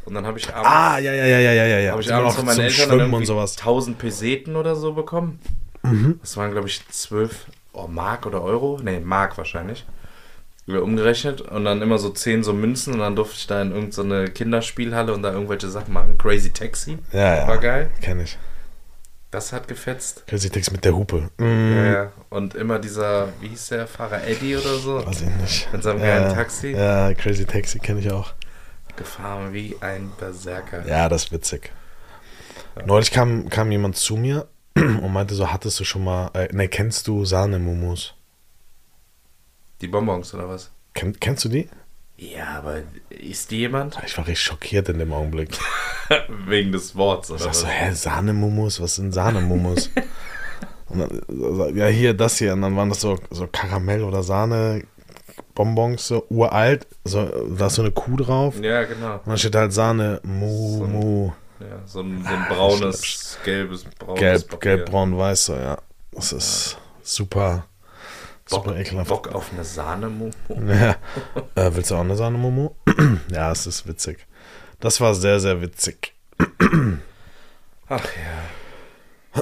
Und dann habe ich abends. Ah, ja, ja, ja, ja, ja, ja. Habe ich abends von meinen Eltern dann irgendwie 1000 Peseten oder so bekommen. Mhm. Das waren, glaube ich, 12 oh, Mark oder Euro. Nee, Mark wahrscheinlich. Umgerechnet und dann immer so 10 so Münzen und dann durfte ich da in irgendeine so Kinderspielhalle und da irgendwelche Sachen machen. Crazy Taxi. Ja, ja. War geil. Kenn ich Das hat gefetzt. Crazy Taxi mit der Hupe. Mm, Ja, ja. Und immer dieser, wie hieß der Fahrer, Eddie oder so? Weiß ich nicht. Mit seinem ja, geilen Taxi. Ja, Crazy Taxi kenne ich auch. Gefahren wie ein Berserker. Ja, das ist witzig. Neulich kam, kam jemand zu mir [clears throat] und meinte so, hattest du schon mal, äh, ne, kennst du Sahnemumus? Die Bonbons oder was? Kenn, kennst du die? Ja, aber ist die jemand? Ich war richtig schockiert in dem Augenblick. [laughs] Wegen des Worts Ich oder sag was? so, hä, Sahnemumus? Was sind Sahnemumus? [laughs] und dann, ja, hier, das hier. Und dann waren das so, so Karamell- oder Sahne-Bonbons, so uralt. So, da ist so eine Kuh drauf. Ja, genau. Und dann steht halt Sahne, Mu, So ein Mu. Ja, so ein, so ein braunes, gelbes, braunes Gelb, gelb, braun, weiß, so, ja. Das ist super, Bock, super ekelhaft. Bock auf eine Sahne Ja. Äh, willst du auch eine Sahne, Momo? [clears throat] ja, es ist witzig. Das war sehr, sehr witzig. [clears throat] Ach ja.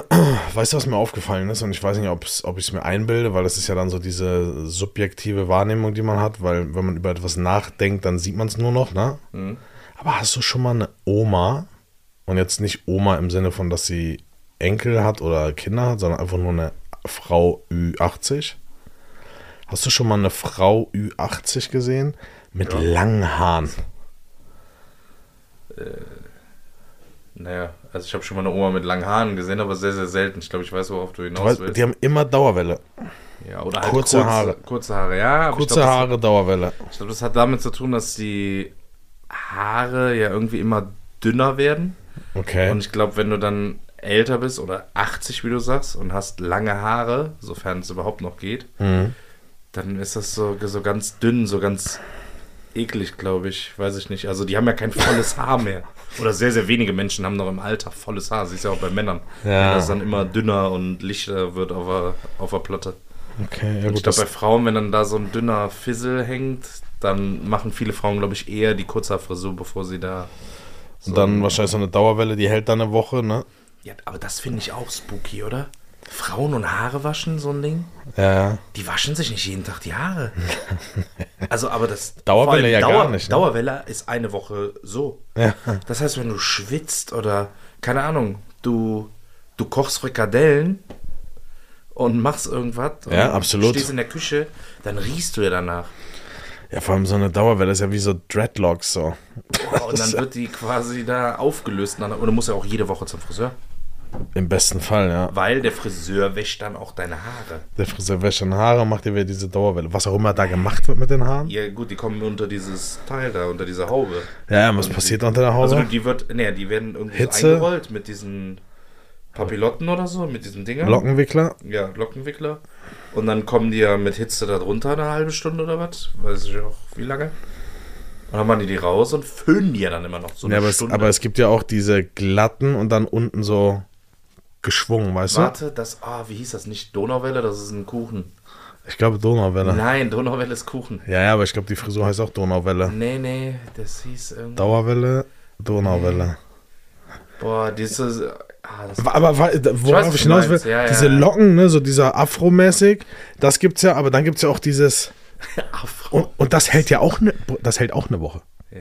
Weißt du, was mir aufgefallen ist? Und ich weiß nicht, ob ich es mir einbilde, weil das ist ja dann so diese subjektive Wahrnehmung, die man hat, weil wenn man über etwas nachdenkt, dann sieht man es nur noch, ne? Mhm. Aber hast du schon mal eine Oma, und jetzt nicht Oma im Sinne von, dass sie Enkel hat oder Kinder hat, sondern einfach nur eine Frau Ü80? Hast du schon mal eine Frau Ü80 gesehen? Mit Ja. langen Haaren. Naja, also ich habe schon mal eine Oma mit langen Haaren gesehen, aber sehr, sehr selten. Ich glaube, ich weiß, worauf du Du hinaus weißt, willst. die haben immer Dauerwelle. ja, oder halt kurze kurze, Haare. Kurze Haare, ja. Kurze glaub, Haare, Dauerwelle. Das, ich glaube, das hat damit zu tun, dass die Haare ja irgendwie immer dünner werden. Okay. Und ich glaube, wenn du dann älter bist oder 80, wie du sagst, und hast lange Haare, sofern es überhaupt noch geht, Mhm. Dann ist das so, so ganz dünn, so ganz eklig, glaube ich. Weiß ich nicht. Also die haben ja kein volles Haar mehr. Oder sehr, sehr wenige Menschen haben noch im Alter volles Haar. Siehst du ja auch bei Männern. Ja. Wenn das dann immer dünner und lichter wird auf der, auf der Platte. Okay, ja Und ich gut. glaube, bei Frauen, wenn dann da so ein dünner Fissel hängt, dann machen viele Frauen, glaube ich, eher die Kurzhaarfrisur, bevor sie da. so und dann ein- wahrscheinlich so eine Dauerwelle, die hält dann eine Woche, ne? Ja, aber das finde ich auch spooky, oder? Frauen und Haare waschen, so ein Ding? Ja. Die waschen sich nicht jeden Tag die Haare. [laughs] Also, aber das. Dauerwelle ja gar nicht, ne? Dauerwelle ist eine Woche so. Ja. Das heißt, wenn du schwitzt oder, keine Ahnung, du, du kochst Frikadellen und machst irgendwas. Ja, und absolut. Stehst in der Küche, dann riechst du ja danach. Ja, vor allem so eine Dauerwelle ist ja wie so Dreadlocks so. Boah, und dann wird die quasi da aufgelöst. Und du musst ja auch jede Woche zum Friseur. Im besten Fall, ja. Weil der Friseur wäscht dann auch deine Haare. Der Friseur wäscht dann Haare, macht dir wieder diese Dauerwelle. Was auch immer da gemacht wird mit den Haaren. Ja, gut, die kommen unter dieses Teil da, unter dieser Haube. Ja, ja was passiert unter der Also Haube? die wird, nee, die werden irgendwie Hitze? eingerollt mit diesen Papillotten oder so, mit diesen Dingern. Lockenwickler? Ja, Lockenwickler. Und dann kommen die ja mit Hitze da drunter eine halbe Stunde oder was? Weiß ich auch, wie lange. Und dann machen die die raus und föhnen die ja dann immer noch so eine Ja, aber es, Stunde. aber es gibt ja auch diese glatten und dann unten so geschwungen, weißt Warte, das, ah, wie hieß das? Nicht Donauwelle, das ist ein Kuchen. du? Ich glaube Donauwelle. Nein, Donauwelle ist Kuchen. Ja, ja, aber ich glaube, die Frisur heißt auch Donauwelle. Nee, nee, das hieß irgendwie. Dauerwelle, Donauwelle. Boah, diese. Ah, Aber, aber worauf ich du hinaus will. Ja, ja, diese ja. Locken, ne, so dieser Afro-mäßig, das gibt's ja, aber dann gibt's ja auch dieses [laughs] Afro. und, und das hält ja auch ne, das hält auch eine Woche. Ja.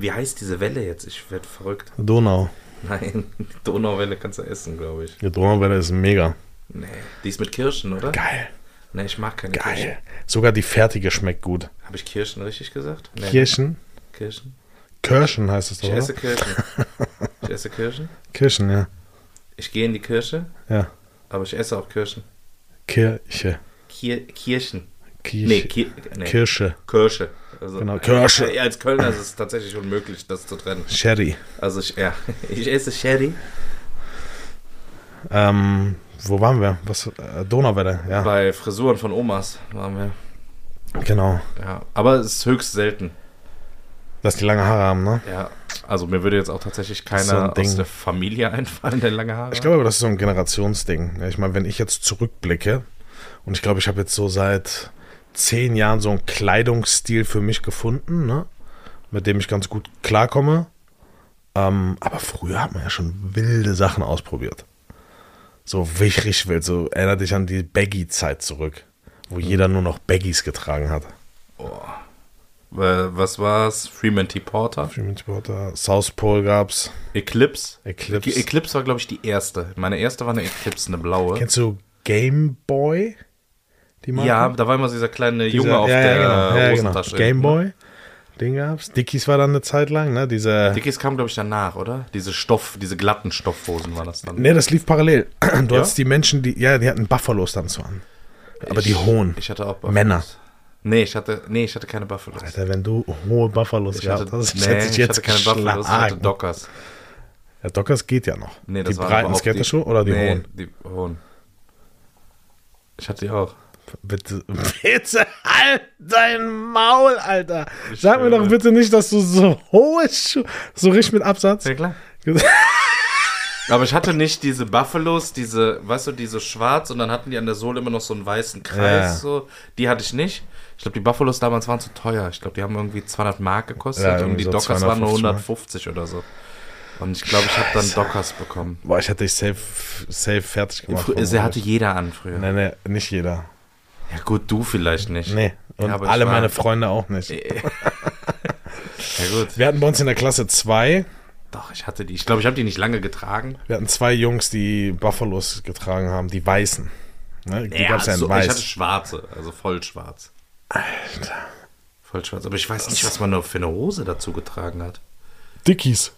Wie heißt diese Welle jetzt? Ich werde verrückt. Donau. [laughs] Nein, Donauwelle kannst du essen, glaube ich. Die Donauwelle ist mega. Nee, die ist mit Kirschen, oder? Geil. Nee, ich mag keine Kirschen. Geil. Sogar die fertige schmeckt gut. Habe ich Kirschen richtig gesagt? Nee. Kirschen? Kirschen? Kirschen heißt es doch, Ich esse Kirschen. [laughs] Ich esse Kirschen. Kirschen, ja. Ich gehe in die Kirche, Ja. aber ich esse auch Kirschen. Kirche. Kier Kirchen. Kirche. Nee, Ki nee. Kirsche. Kirsche. Also, Genau, Kirsche. Als Kölner ist es tatsächlich unmöglich, das zu trennen. Sherry. Also ich, ja, [laughs] ich esse Sherry Ähm, wo waren wir? Was? Äh, Donauwelle, ja. bei Frisuren von Omas waren wir. Genau. Ja, aber es ist höchst selten. Dass die lange Haare haben, ne? Ja, also mir würde jetzt auch tatsächlich so keiner ein Ding. aus der Familie [laughs] einfallen, der lange Haare Ich hat. glaube aber, das ist so ein Generationsding. Ich meine, wenn ich jetzt zurückblicke und ich glaube, ich habe jetzt so seit zehn Jahren so einen Kleidungsstil für mich gefunden, ne? mit dem ich ganz gut klarkomme. Ähm, aber früher hat man ja schon wilde Sachen ausprobiert. So richtig wild. So erinnert dich an die Baggy-Zeit zurück, wo jeder nur noch Baggies getragen hat. Oh. Was war's? Freeman T. Porter. Freeman Porter, South Pole gab's. Eclipse. Eclipse. Eclipse war, glaube ich, die erste. Meine erste war eine Eclipse, eine blaue. Kennst du Game Boy? Die Marke? ja, da war immer dieser kleine Dieser- Junge auf ja, der ja, genau. Ja, genau. Hosentasche. Game Boy, den gab's. Dickies war dann eine Zeit lang, ne? Diese. Dickies kam, glaube ich, danach, oder? Diese Stoff, diese glatten Stoffhosen war das dann. Ne, das lief parallel. [clears throat] Du Ja? hattest die Menschen, die, ja, die hatten Buffalos dann so an. Aber die Ich- hohen. Ich hatte auch Buffalos. Männer. Nee, ich hatte, nee, ich hatte keine Buffalos. Alter, wenn du hohe Buffalos Ich gehabt hast, nee, hätte ich dich hatte keine Buffalos, ich hatte geschlagen. Dockers. Ja, Dockers geht ja noch. Nee, das die breiten Skaterschuhe oder die nee, hohen? die hohen. Ich hatte die auch. Bitte, [laughs] bitte halt dein Maul, Alter. Ich Sag mir doch bitte nicht, dass du so hohe Schuhe, so richtig mit Absatz. Ja, klar. [laughs] Aber ich hatte nicht diese Buffalos, diese, weißt du, diese schwarz und dann hatten die an der Sohle immer noch so einen weißen Kreis. Ja. So. Die hatte ich nicht. Ich glaube, die Buffalos damals waren zu teuer. Ich glaube, die haben irgendwie 200 Mark gekostet Ja, und die so Dockers waren nur 250 150 oder so. Und ich glaube, ich habe dann Dockers bekommen. Boah, ich hätte dich safe, safe fertig gemacht. Sie hatte jeder an früher. Nee, nee, nicht jeder. Ja gut, du vielleicht nicht. Nee. Und Ja, alle meine Freunde auch nicht. [laughs] Ja gut. Wir hatten bei uns in der Klasse zwei. Doch, ich hatte die. Ich glaube, ich habe die nicht lange getragen. Wir hatten zwei Jungs, die Buffalos getragen haben, die weißen. Ne? Die Ja, gab's ja in so, ich hatte weiß. schwarze, also voll schwarz. Alter. Voll schwarz. Aber ich weiß nicht, was man noch für eine Hose dazu getragen hat. Dickies.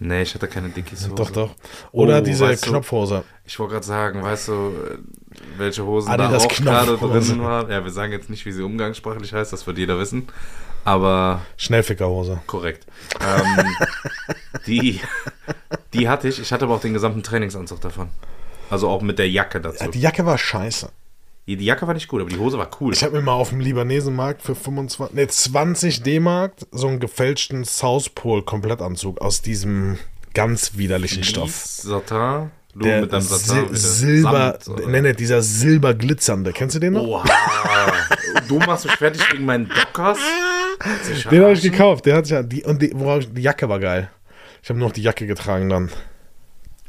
Nee, ich hatte keine Dickies Hose. Doch, doch. Oder Oh, diese weißt du- Knopfhose. Ich wollte gerade sagen, weißt du, äh, welche Hosen Adidas da auch gerade drin waren? Ja, wir sagen jetzt nicht, wie sie umgangssprachlich heißt, das wird jeder wissen. Aber Schnellfickerhose. korrekt. Ähm, [laughs] die, die hatte ich. Ich hatte aber auch den gesamten Trainingsanzug davon. Also auch mit der Jacke dazu. Ja, die Jacke war scheiße. Die, die Jacke war nicht gut, aber die Hose war cool. Ich habe mir mal auf dem Libanesenmarkt für 25, nee, 20 D-Mark so einen gefälschten South Pole Komplettanzug aus diesem ganz widerlichen Stoff. Lies, Satin, du Der mit deinem Sil Satin. wieder. Silber, Samt, nee, nee, dieser silberglitzernde. Kennst du den noch? Oha. du machst mich fertig wegen meinen Dockers? Sich Den habe ich gekauft. Der hat ja die und die, die Jacke war geil. Ich habe nur noch die Jacke getragen dann.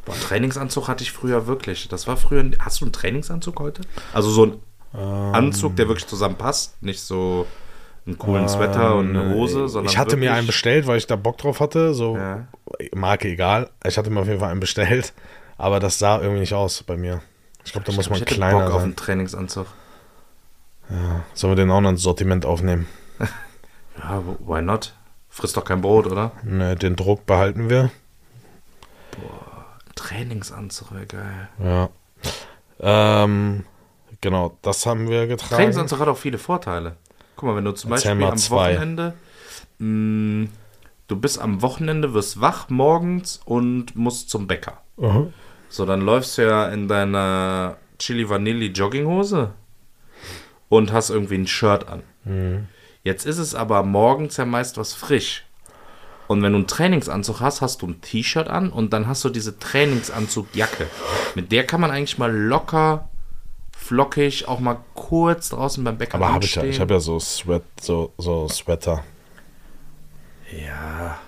Boah, Trainingsanzug hatte ich früher wirklich. Das war früher. Hast du einen Trainingsanzug heute? Also so ein Ähm. Anzug, der wirklich zusammenpasst. Nicht so einen coolen Sweater und eine Hose, sondern. Ähm, Ich hatte mir einen bestellt, weil ich da Bock drauf hatte. So Ja. Marke egal. Ich hatte mir auf jeden Fall einen bestellt, aber das sah irgendwie nicht aus bei mir. Ich glaube, da Ich muss glaub, man ich hätte kleiner Bock auf sein. einen Trainingsanzug. Sollen wir den auch noch ins Sortiment aufnehmen? [laughs] Ja, why not? Frisst doch kein Brot, oder? Ne, den Druck behalten wir. Trainingsanzug wäre geil. Ja. Ähm, genau, das haben wir getragen. Trainingsanzug hat auch viele Vorteile. Guck mal, wenn du zum Erzähl Beispiel am zwei. Wochenende, mh, du bist am Wochenende, wirst wach morgens und musst zum Bäcker. Aha. So, dann läufst du ja in deiner Chili Vanilli Jogginghose und hast irgendwie ein Shirt an. Mhm. Jetzt ist es aber morgens ja meist was frisch. Und wenn du einen Trainingsanzug hast, hast du ein T-Shirt an und dann hast du diese Trainingsanzugjacke. Mit der kann man eigentlich mal locker, flockig, auch mal kurz draußen beim Bäcker Aber habe ich ja. Ich habe ja so Sweat, so, so Sweater. ja.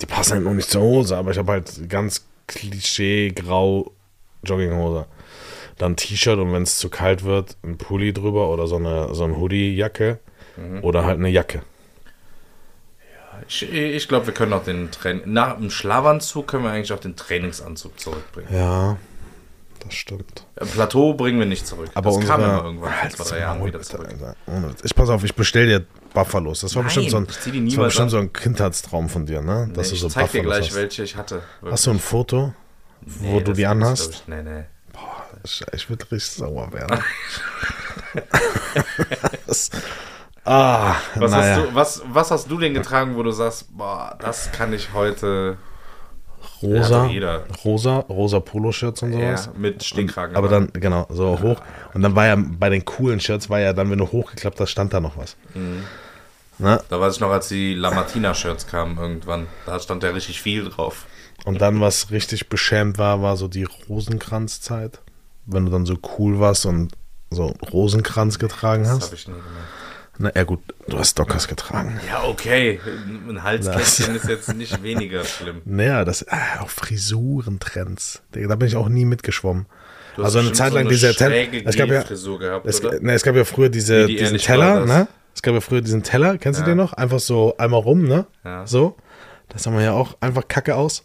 Die passen halt noch nicht zur Hose, aber ich habe halt ganz Klischee grau Jogginghose. Dann T-Shirt und wenn es zu kalt wird, ein Pulli drüber oder so eine, so ein Hoodie-Jacke Mhm. oder halt eine Jacke. Ich, ich glaube, wir können auch den Train nach dem Schlafanzug können wir eigentlich auch den Trainingsanzug zurückbringen. Ja, das stimmt. Äh, Plateau bringen wir nicht zurück. Aber das kam immer irgendwann vor zwei, drei Jahren wieder zurück. Ich pass auf, ich bestell dir Buffalos. Das war Nein, bestimmt so ein, das war bestimmt an. so ein Kindheitstraum von dir, ne? Dass Nee, du so ich zeig dir Buffalos gleich, hast. welche ich hatte. Hast du ein Foto, wo Nee, du die anhast? Ich, nee, nee. Ich, ich würde richtig sauer werden. [laughs] [laughs] [laughs] das, ah, Was, naja. hast du, was, was hast du denn getragen, wo du sagst, boah, das kann ich heute rosa, Ja, rosa, rosa Poloshirts und ja, sowas. mit Stinkkragen. Aber dann, genau, so hoch. Und dann war ja bei den coolen Shirts, war ja dann, wenn du hochgeklappt hast, stand da noch was. Mhm. Da weiß ich noch, als die La Martina-Shirts kamen irgendwann. Da stand ja richtig viel drauf. Und dann, was richtig beschämt war, war so die Rosenkranzzeit. Wenn du dann so cool warst und so Rosenkranz getragen Das hast. habe ich nie gemacht. Na ja, gut, du hast Dockers getragen. Ja, okay. Ein Halskästchen [laughs] ist jetzt nicht weniger schlimm. Naja, das ah, auch Frisurentrends. Da bin ich auch nie mitgeschwommen. Du Also eine Zeit lang so diese Es gab ja, gehabt, es, ne, es gab ja früher diese, die diesen Teller, ne? Es gab ja früher diesen Teller, kennst Ja. du den noch? Einfach so einmal rum, ne? Ja. So. Das haben wir ja auch einfach kacke aus.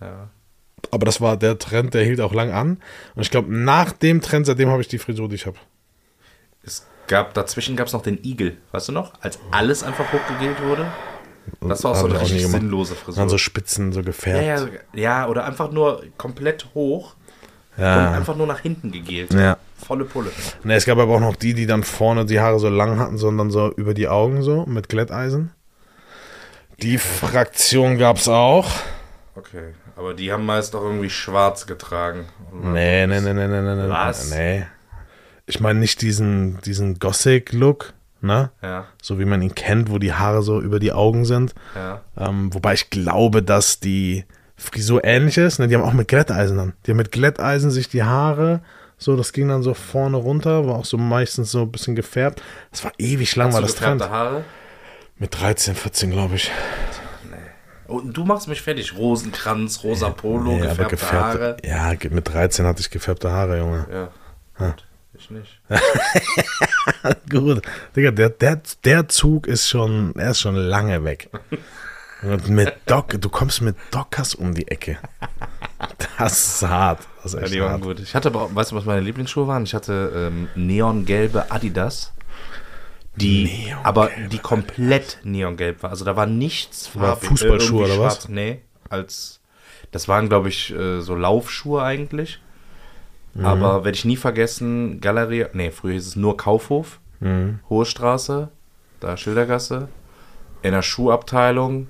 Ja. Aber das war der Trend, der hielt auch lang an. Und ich glaube, nach dem Trend, seitdem habe ich die Frisur, die ich habe. Es gab, dazwischen gab es noch den Igel, weißt du noch? Als alles einfach hochgegelt wurde. Das war auch so eine richtig sinnlose Frisur. Dann so Spitzen, so ja, gefärbt. ja, so- ja, oder einfach nur komplett hoch und Ja. einfach nur nach hinten gegelt. Ja. Volle Pulle. Ne, es gab aber auch noch die, die dann vorne die Haare so lang hatten, sondern so über die Augen so mit Glätteisen. Die Fraktion gab es auch. Okay, aber die haben meist auch irgendwie schwarz getragen. Und nee, nee, nee, nee, nee. nee. Was? Nee. Ich meine nicht diesen, diesen Gothic-Look, ne? Ja, So wie man ihn kennt, wo die Haare so über die Augen sind. ja. Ähm, wobei ich glaube, dass die Frisur ähnlich ist. Ne? Die haben auch mit Glätteisen dann. Die haben mit Glätteisen sich die Haare, so, das ging dann so vorne runter, war auch so meistens so ein bisschen gefärbt. Das war ewig lang, Hast war das Trend. gefärbte Haare? Mit 13, 14, glaube ich. Und du machst mich fertig. Rosenkranz, rosa Polo, Nee, aber gefärbte Haare. Ja, mit 13 hatte ich gefärbte Haare, Junge. Ja. Gut, ich nicht. [laughs] Gut. Digga, der, der, der Zug ist schon, er ist schon lange weg. Und mit Doc, du kommst mit Dockers um die Ecke. Das ist hart. Das ist Ja, echt die waren hart. gut. Ich hatte aber, auch- weißt du, was meine Lieblingsschuhe waren? Ich hatte ähm, neongelbe Adidas. Die, aber die komplett neongelb war. Also da war nichts War Fußballschuhe oder was? schwarz. Nee, als, das waren, glaube ich, äh, so Laufschuhe eigentlich. Mhm. Aber werde ich nie vergessen, Galerie, nee, früher hieß es nur Kaufhof, Mhm. Hohe Straße, da Schildergasse, in der Schuhabteilung.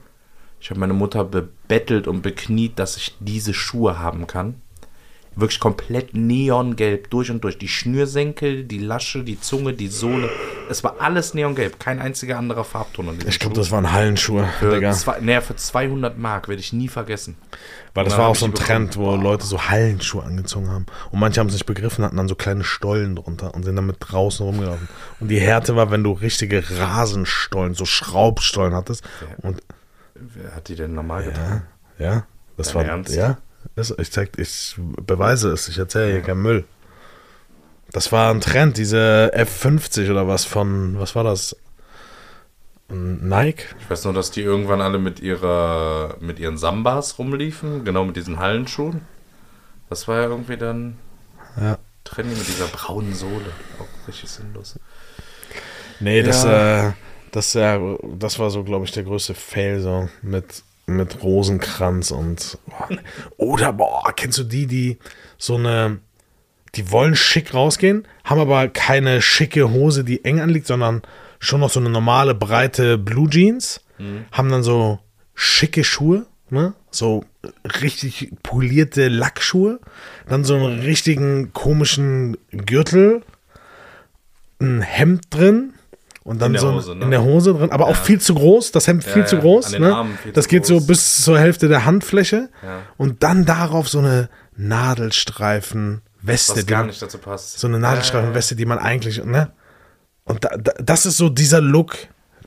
Ich habe meine Mutter bebettelt und bekniet, dass ich diese Schuhe haben kann. Wirklich komplett neongelb durch und durch. Die Schnürsenkel, die Lasche, die Zunge, die Sohle. Es war alles neongelb. Kein einziger anderer Farbton Ich glaube, das waren Hallenschuhe, für, zwei, nee, für 200 Mark werde ich nie vergessen. Weil das Und war auch so ein Trend, wo Leute so Hallenschuhe angezogen haben. Und manche haben es nicht begriffen, hatten dann so kleine Stollen drunter und sind damit draußen rumgelaufen. Und die Härte war, wenn du richtige Rasenstollen, so Schraubstollen hattest. Und Wer hat die denn normal getragen? ja, das Dein war Ernst? ja. Ich zeig, ich beweise es. Ich erzähle hier keinen Müll. Das war ein Trend, diese F50 oder was von, was war das? Nike? Ich weiß nur, dass die irgendwann alle mit ihrer mit ihren Sambas rumliefen, genau mit diesen Hallenschuhen. Das war ja irgendwie dann Ja. trendy mit dieser braunen Sohle. Auch richtig sinnlos. Nee, das, Ja. äh, das, äh, das war so, glaube ich, der größte Fail, so mit, mit Rosenkranz und. Oder, boah, kennst du die, die so eine. Die wollen schick rausgehen, haben aber keine schicke Hose, die eng anliegt, sondern schon noch so eine normale, breite Blue Jeans. Haben dann so schicke Schuhe, ne? So richtig polierte Lackschuhe. Dann so einen richtigen komischen Gürtel ein Hemd drin und dann In der so Hose, ne? in der Hose drin, aber auch viel zu groß, das Hemd viel Ja, zu ja, groß, ne? Viel das zu geht so groß. bis zur Hälfte der Handfläche Ja. und dann darauf so eine Nadelstreifen Weste, Was die gar nicht dazu passt. so eine Nadelstreifenweste, die man eigentlich, ne? Und da, da, das ist so dieser Look.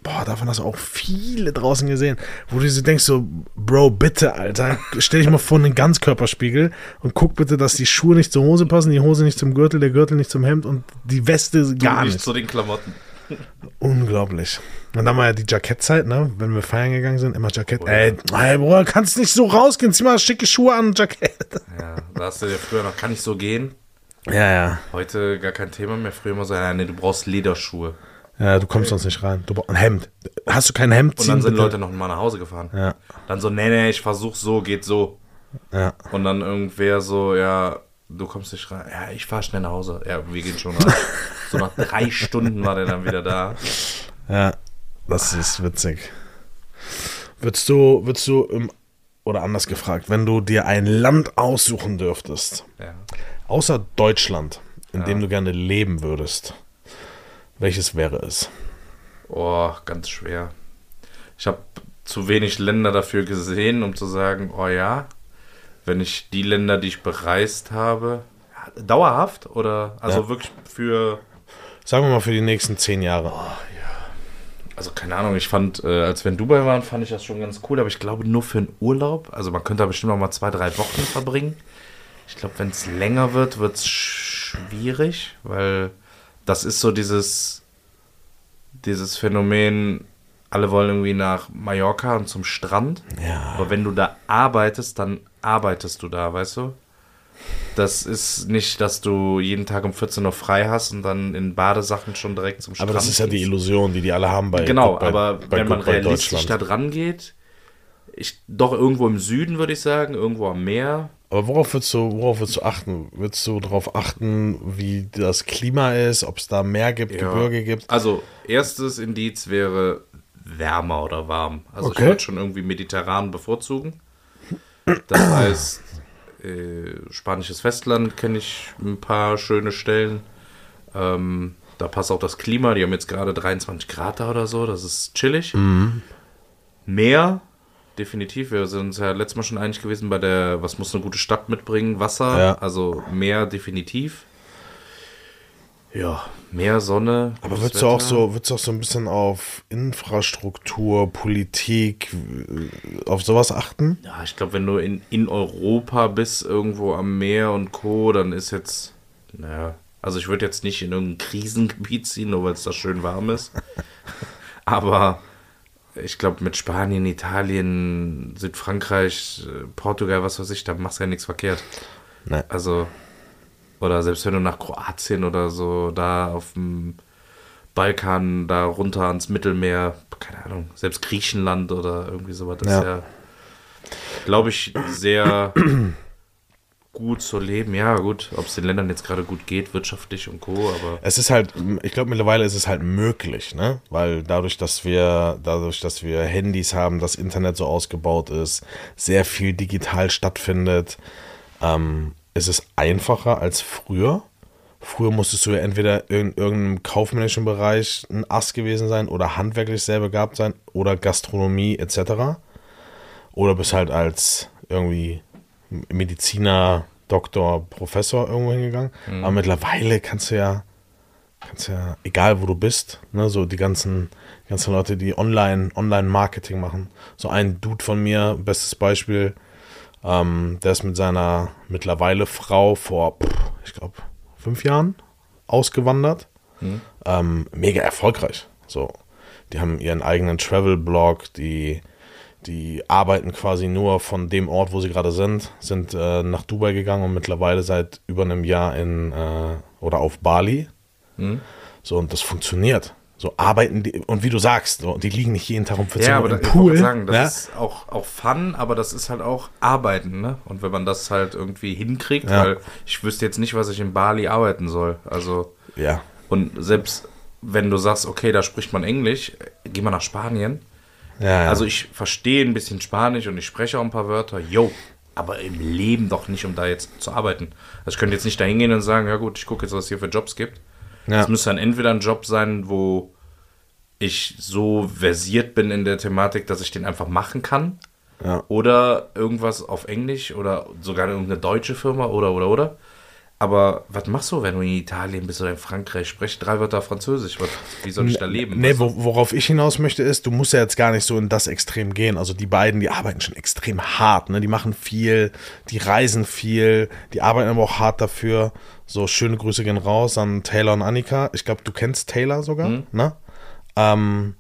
Boah, davon hast du auch viele draußen gesehen, wo du so denkst, so, Bro, bitte, Alter, stell dich mal vor einen Ganzkörperspiegel und guck bitte, dass die Schuhe nicht zur Hose passen, die Hose nicht zum Gürtel, der Gürtel nicht zum Hemd und die Weste gar nicht nicht. zu den Klamotten. Unglaublich. Und dann war ja die Jackettzeit, ne? Wenn wir feiern gegangen sind, immer Jackett. Oh Ey, ey, Bruder, kannst nicht so rausgehen, zieh mal schicke Schuhe an und Jackett. Ja, da hast du ja früher noch, kann ich so gehen? Ja, ja. Heute gar kein Thema mehr. Früher immer so, ja, nee, du brauchst Lederschuhe. Ja, du kommst sonst nicht rein. Du brauchst ein Hemd. Hast du kein Hemd? Und dann ziehen, sind bitte. Leute noch mal nach Hause gefahren. Ja. Dann so, nee, nee, ich versuch so, geht so. Ja. Und dann irgendwer so, ja, du kommst nicht rein. Ja, ich fahr schnell nach Hause. Ja, wir gehen schon rein. so nach drei [laughs] Stunden war der dann wieder da. Ja, das ist witzig. Würdest du, würdest du, im, oder anders gefragt, wenn du dir ein Land aussuchen dürftest, Ja. außer Deutschland, in dem du gerne leben würdest, welches wäre es? Oh, ganz schwer. Ich habe zu wenig Länder dafür gesehen, um zu sagen, oh ja, wenn ich die Länder, die ich bereist habe, ja, dauerhaft oder also Ja. wirklich für, Sagen wir mal für die nächsten zehn Jahre. also keine Ahnung, ich fand, äh, als wir in Dubai waren, fand ich das schon ganz cool, aber ich glaube nur für einen Urlaub, also man könnte da bestimmt auch mal zwei, drei Wochen verbringen. Ich glaube, wenn es länger wird, wird es schwierig, weil das ist so dieses, dieses Phänomen, alle wollen irgendwie nach Mallorca und zum Strand. Ja. Aber wenn du da arbeitest, dann arbeitest du da, weißt du? Das ist nicht, dass du jeden Tag um 14 Uhr frei hast und dann in Badesachen schon direkt zum Strand Aber das ist ja die. Illusion, die die alle haben bei Genau, bei, aber bei wenn man realistisch da dran geht, ich, doch irgendwo im Süden, würde ich sagen, irgendwo am Meer. Aber worauf würdest du, worauf würdest du achten? Würdest du darauf achten, wie das Klima ist, ob es da Meer gibt, Ja. Gebirge gibt? Also, erstes Indiz wäre wärmer oder warm. Also Okay. ich würde schon irgendwie mediterran bevorzugen. Das [clears throat] heißt, äh, spanisches Festland kenne ich ein paar schöne Stellen. Ähm, da passt auch das Klima. Die haben jetzt gerade 23 Grad da oder so. Das ist chillig. Meer, definitiv. Wir sind uns ja letztes Mal schon einig gewesen bei der, was muss eine gute Stadt mitbringen? Wasser. Ja. Also Meer, definitiv. Ja, Meer, Sonne. Aber würdest du auch so, würdest du auch so ein bisschen auf Infrastruktur, Politik, äh, auf sowas achten? Ja, ich glaube, wenn du in, in Europa bist, irgendwo am Meer und Co., dann ist jetzt, naja, also ich würde jetzt nicht in irgendein Krisengebiet ziehen, nur weil es da schön warm ist. [laughs] Aber ich glaube, mit Spanien, Italien, Südfrankreich, äh, Portugal, was weiß ich, da machst du ja nichts verkehrt. Nee. Also, oder selbst wenn du nach Kroatien oder so, da auf dem Balkan, da runter ans Mittelmeer, keine Ahnung, selbst Griechenland oder irgendwie sowas, das Ja. ist ja, glaube ich, sehr [clears throat] gut zu leben. Ja, gut, ob es den Ländern jetzt gerade gut geht, wirtschaftlich und Co., aber Es ist halt, ich glaube mittlerweile ist es halt möglich, ne? Weil dadurch, dass wir, dadurch, dass wir Handys haben, das Internet so ausgebaut ist, sehr viel digital stattfindet, ähm, ist es einfacher als früher. Früher musstest du ja entweder in irgendeinem kaufmännischen Bereich ein Ass gewesen sein oder handwerklich sehr begabt sein oder Gastronomie etc. Oder bist halt als irgendwie Mediziner, Doktor, Professor irgendwo hingegangen. Aber mittlerweile kannst du ja, kannst ja, egal wo du bist, ne, so die ganzen, die ganzen Leute, die online, Online-Marketing machen. So ein Dude von mir, bestes Beispiel, ähm, der ist mit seiner mittlerweile Frau vor, ich glaube, fünf Jahren ausgewandert. Ähm, mega erfolgreich. So, die haben ihren eigenen Travel-Blog, die, die arbeiten quasi nur von dem Ort, wo sie gerade sind, sind äh, nach Dubai gegangen und mittlerweile seit über einem Jahr in äh, oder auf Bali. So, und das funktioniert. So arbeiten die, und wie du sagst, so, die liegen nicht jeden Tag um 14 Ja, Uhr aber im da, ich Pool. wollte sagen, das ne? ist auch, auch Fun, aber das ist halt auch Arbeiten, ne? Und wenn man das halt irgendwie hinkriegt, Ja. weil ich wüsste jetzt nicht, was ich in Bali arbeiten soll. Also, ja. und selbst wenn du sagst, okay, da spricht man Englisch, äh, geh mal nach Spanien. Ja, ja. Also ich verstehe ein bisschen Spanisch und ich spreche auch ein paar Wörter, yo, aber im Leben doch nicht, um da jetzt zu arbeiten. Also ich könnte jetzt nicht da hingehen und sagen, ja gut, ich gucke jetzt, was es hier für Jobs gibt. Ja. Es müsste dann entweder ein Job sein, wo ich so versiert bin in der Thematik, dass ich den einfach machen kann. Ja. Oder irgendwas auf Englisch oder sogar irgendeine deutsche Firma oder oder oder. Aber was machst du, wenn du in Italien bist oder in Frankreich? Sprech drei Wörter Französisch. Was, wie soll ich da leben? Nee, wo, worauf ich hinaus möchte, ist, du musst ja jetzt gar nicht so in das Extrem gehen. Also die beiden, die arbeiten schon extrem hart, ne? Die machen viel, die reisen viel, die arbeiten aber auch hart dafür. So, schöne Grüße gehen raus an Taylor und Annika. Ich glaube, du kennst Taylor sogar, ne? Ähm,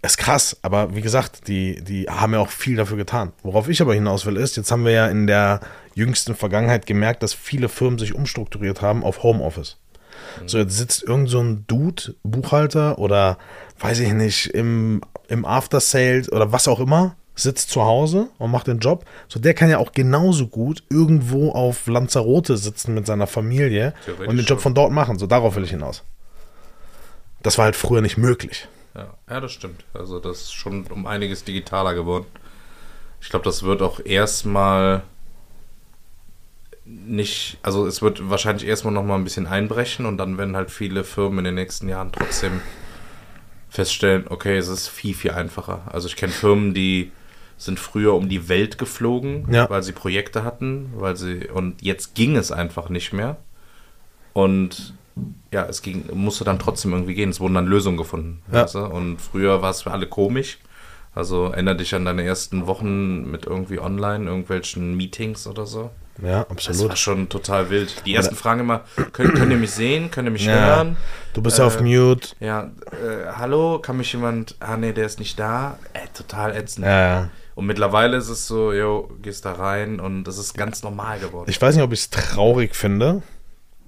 ist krass, aber wie gesagt, die, die haben ja auch viel dafür getan. Worauf ich aber hinaus will, ist, jetzt haben wir ja in der jüngsten Vergangenheit gemerkt, dass viele Firmen sich umstrukturiert haben auf Homeoffice. So, jetzt sitzt irgend so ein Dude, Buchhalter oder weiß ich nicht, im, im After Sales oder was auch immer, sitzt zu Hause und macht den Job. So, der kann ja auch genauso gut irgendwo auf Lanzarote sitzen mit seiner Familie und den Job von dort machen. So, darauf will ich hinaus. Das war halt früher nicht möglich. Ja, ja, das stimmt. Also das ist schon um einiges digitaler geworden. Ich glaube, das wird auch erstmal nicht, also es wird wahrscheinlich erstmal noch mal ein bisschen einbrechen und dann werden halt viele Firmen in den nächsten Jahren trotzdem feststellen, okay, es ist viel, viel einfacher. Also ich kenne Firmen, die sind früher um die Welt geflogen, Ja. weil sie Projekte hatten, weil sie, und jetzt ging es einfach nicht mehr. Und ja, es ging, musste dann trotzdem irgendwie gehen. Es wurden dann Lösungen gefunden. Ja. Weißt du? Und früher war es für alle komisch. Also erinnere dich an deine ersten Wochen mit irgendwie online, irgendwelchen Meetings oder so. Ja, Das war absolut. schon total wild. Die ersten fragen immer, könnt, könnt ihr mich sehen? Könnt ihr mich Ja. hören? Du bist auf Äh, Mute. Ja, äh, hallo, kann mich jemand, ah nee, der ist nicht da. Äh, total ätzend. Ja, ja. Und mittlerweile ist es so, yo, gehst da rein und das ist ganz normal geworden. Ich weiß nicht, ob ich es traurig finde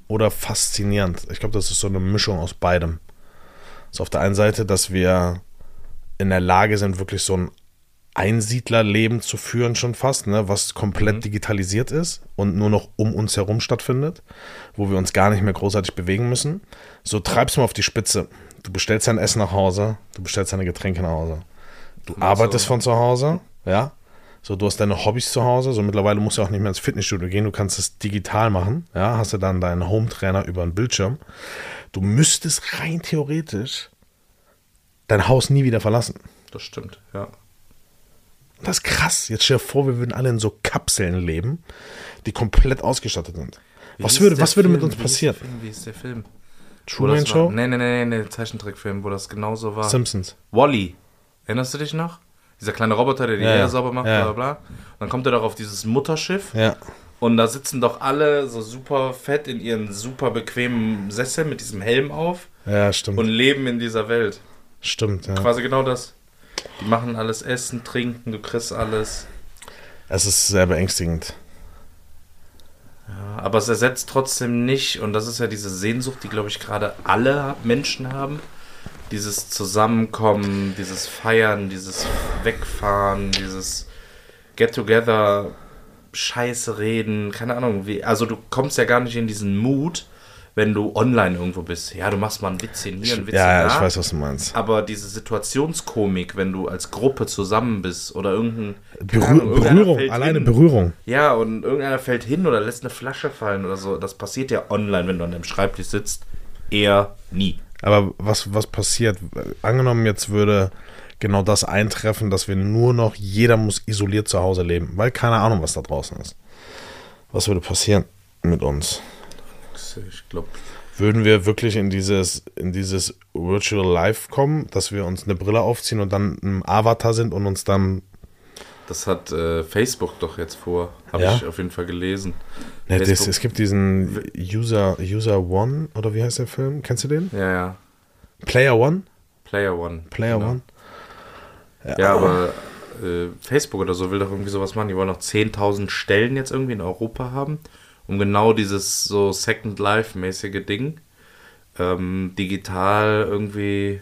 oder faszinierend. Ich glaube, das ist so eine Mischung aus beidem. So auf der einen Seite, dass wir in der Lage sind, wirklich so ein Einsiedlerleben zu führen, schon fast, ne, was komplett digitalisiert ist und nur noch um uns herum stattfindet, wo wir uns gar nicht mehr großartig bewegen müssen. So treib's mal auf die Spitze. Du bestellst dein Essen nach Hause, du bestellst deine Getränke nach Hause. Du arbeitest von zu Hause, ja. So, du hast deine Hobbys zu Hause. So, mittlerweile musst du auch nicht mehr ins Fitnessstudio gehen. Du kannst es digital machen. Ja, hast du dann deinen Home-Trainer über den Bildschirm. Du müsstest rein theoretisch dein Haus nie wieder verlassen. Das stimmt, ja. Das ist krass. Jetzt stell dir vor, wir würden alle in so Kapseln leben, die komplett ausgestattet sind. Wie Was würde, was würde mit uns Wie passieren? der Film? Wie ist der Film? Truman das Show? Nee, nee, nee, nee, Zeichentrickfilm, wo das genauso war. Simpsons. Wally. Erinnerst du dich noch? Dieser kleine Roboter, der die Ja, Erde sauber macht, Ja. bla bla bla. Und dann kommt er doch auf dieses Mutterschiff Ja. und da sitzen doch alle so super fett in ihren super bequemen Sesseln mit diesem Helm auf Ja, stimmt. und leben in dieser Welt. stimmt, ja. Quasi genau das. Die machen alles essen, trinken, du kriegst alles. Es ist sehr beängstigend. Ja, aber es ersetzt trotzdem nicht, und das ist ja diese Sehnsucht, die, glaube ich, gerade alle Menschen haben. Dieses Zusammenkommen, dieses Feiern, dieses Wegfahren, dieses Get-Together, Scheiße reden, keine Ahnung. Wie, also du kommst ja gar nicht in diesen Mut, wenn du online irgendwo bist. Ja, du machst mal ein Witzchen hier, ein Witzchen Ja, ja, da. ich weiß, was du meinst. Aber diese Situationskomik, wenn du als Gruppe zusammen bist oder irgendein Berühr Ahnung, Berührung, alleine hin. Berührung. Ja, und irgendeiner fällt hin oder lässt eine Flasche fallen oder so. Das passiert ja online, wenn du an deinem Schreibtisch sitzt. Eher nie. Aber was, was passiert? Angenommen, jetzt würde genau das eintreffen, dass wir nur noch, jeder muss isoliert zu Hause leben, weil keine Ahnung, was da draußen ist. Was würde passieren mit uns? Ich glaube, Würden wir wirklich in dieses, in dieses Virtual Life kommen, dass wir uns eine Brille aufziehen und dann ein Avatar sind und uns dann. Das hat äh, Facebook doch jetzt vor. Habe Ja? ich auf jeden Fall gelesen. Ne, das, es gibt diesen User, User One, oder wie heißt der Film? Kennst du den? Ja, ja. Player One? Player One. Player Genau. One? Ja, aber äh, Facebook oder so will doch irgendwie sowas machen. Die wollen noch 10.000 Stellen jetzt irgendwie in Europa haben, um genau dieses so Second Life-mäßige Ding ähm, digital irgendwie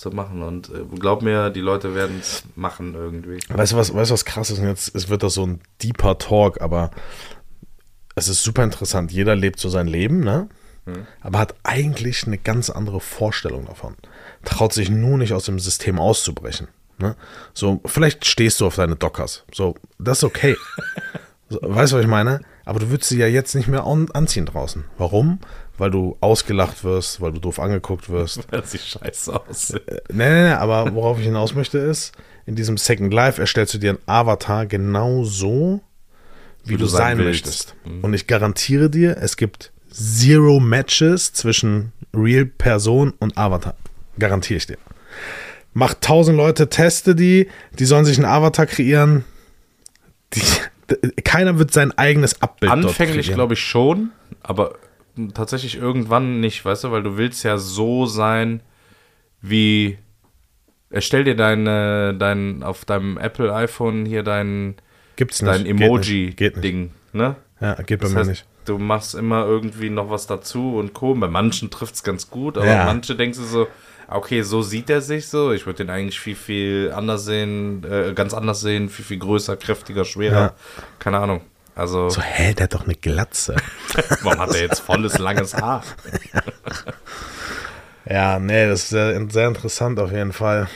zu machen. Und äh, glaub mir, die Leute werden es machen irgendwie. Weißt du, was, weißt was krass ist? Und jetzt es wird das so ein deeper Talk, aber es ist super interessant. Jeder lebt so sein Leben, ne? Aber hat eigentlich eine ganz andere Vorstellung davon. Traut sich nur nicht aus dem System auszubrechen. Ne? So, vielleicht stehst du auf deine Dockers. So, das ist okay. [laughs] so, weißt du, was ich meine? Aber du würdest sie ja jetzt nicht mehr an, anziehen draußen. Warum? Weil du ausgelacht wirst, weil du doof angeguckt wirst. [laughs] Das sieht scheiße aus. Nee, nee, nee, aber worauf ich hinaus möchte ist, in diesem Second Life erstellst du dir einen Avatar genau so, wie, du, sein, willst. möchtest. Und ich garantiere dir, es gibt zero Matches zwischen Real Person und Avatar. Garantiere ich dir. Mach tausend Leute, teste die, die sollen sich einen Avatar kreieren. Die, [laughs] keiner wird sein eigenes Abbild Anfänglich glaube ich schon, aber tatsächlich irgendwann nicht, weißt du, weil du willst ja so sein, wie erstell dir deine, dein, auf deinem Apple iPhone hier dein, Gibt's nicht. dein. Emoji-Ding, ne? Ja, geht bei Das mir heißt, nicht. du machst immer irgendwie noch was dazu und Co. Bei manchen trifft es ganz gut, aber Ja. manche denkst du so, okay, so sieht er sich so. Ich würde den eigentlich viel, viel anders sehen, äh, ganz anders sehen, viel, viel größer, kräftiger, schwerer. Ja. Keine Ahnung. Also, So, hä, der hat doch eine Glatze. [laughs] warum hat er jetzt volles, langes Haar? [laughs] Ja, nee, das ist sehr, sehr interessant auf jeden Fall.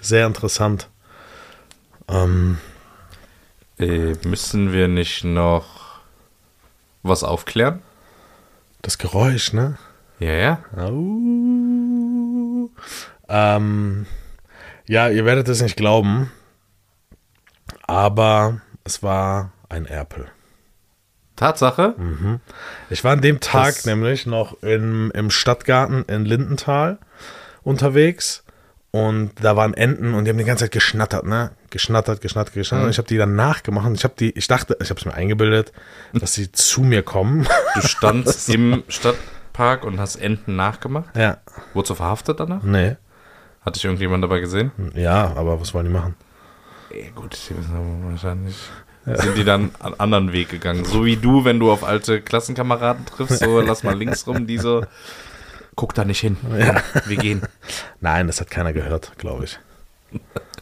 Sehr interessant. Ähm, Äh, müssen wir nicht noch was aufklären? das Geräusch, ne? Ja, ja. Au. Ähm, ja, ihr werdet es nicht glauben, aber es war ein Erpel. Tatsache? Ich war an dem Tag Das- nämlich noch im, im Stadtgarten in Lindenthal unterwegs und da waren Enten und die haben die ganze Zeit geschnattert, ne? Geschnattert, geschnattert, geschnattert. Mhm. Und ich habe die dann nachgemacht. Ich habe die, ich dachte, ich habe es mir eingebildet, dass sie zu mir kommen. Du [laughs] standst im Stadtpark und hast Enten nachgemacht. ja, Wurdest du verhaftet danach? nee, Hat dich irgendjemand dabei gesehen? ja, aber was wollen die machen? Ja, gut, die wissen wahrscheinlich. Sind die dann einen anderen Weg gegangen? So wie du, wenn du auf alte Klassenkameraden triffst, so lass mal links rum, die so, guck da nicht hin. Komm, wir gehen. Nein, das hat keiner gehört, glaube ich.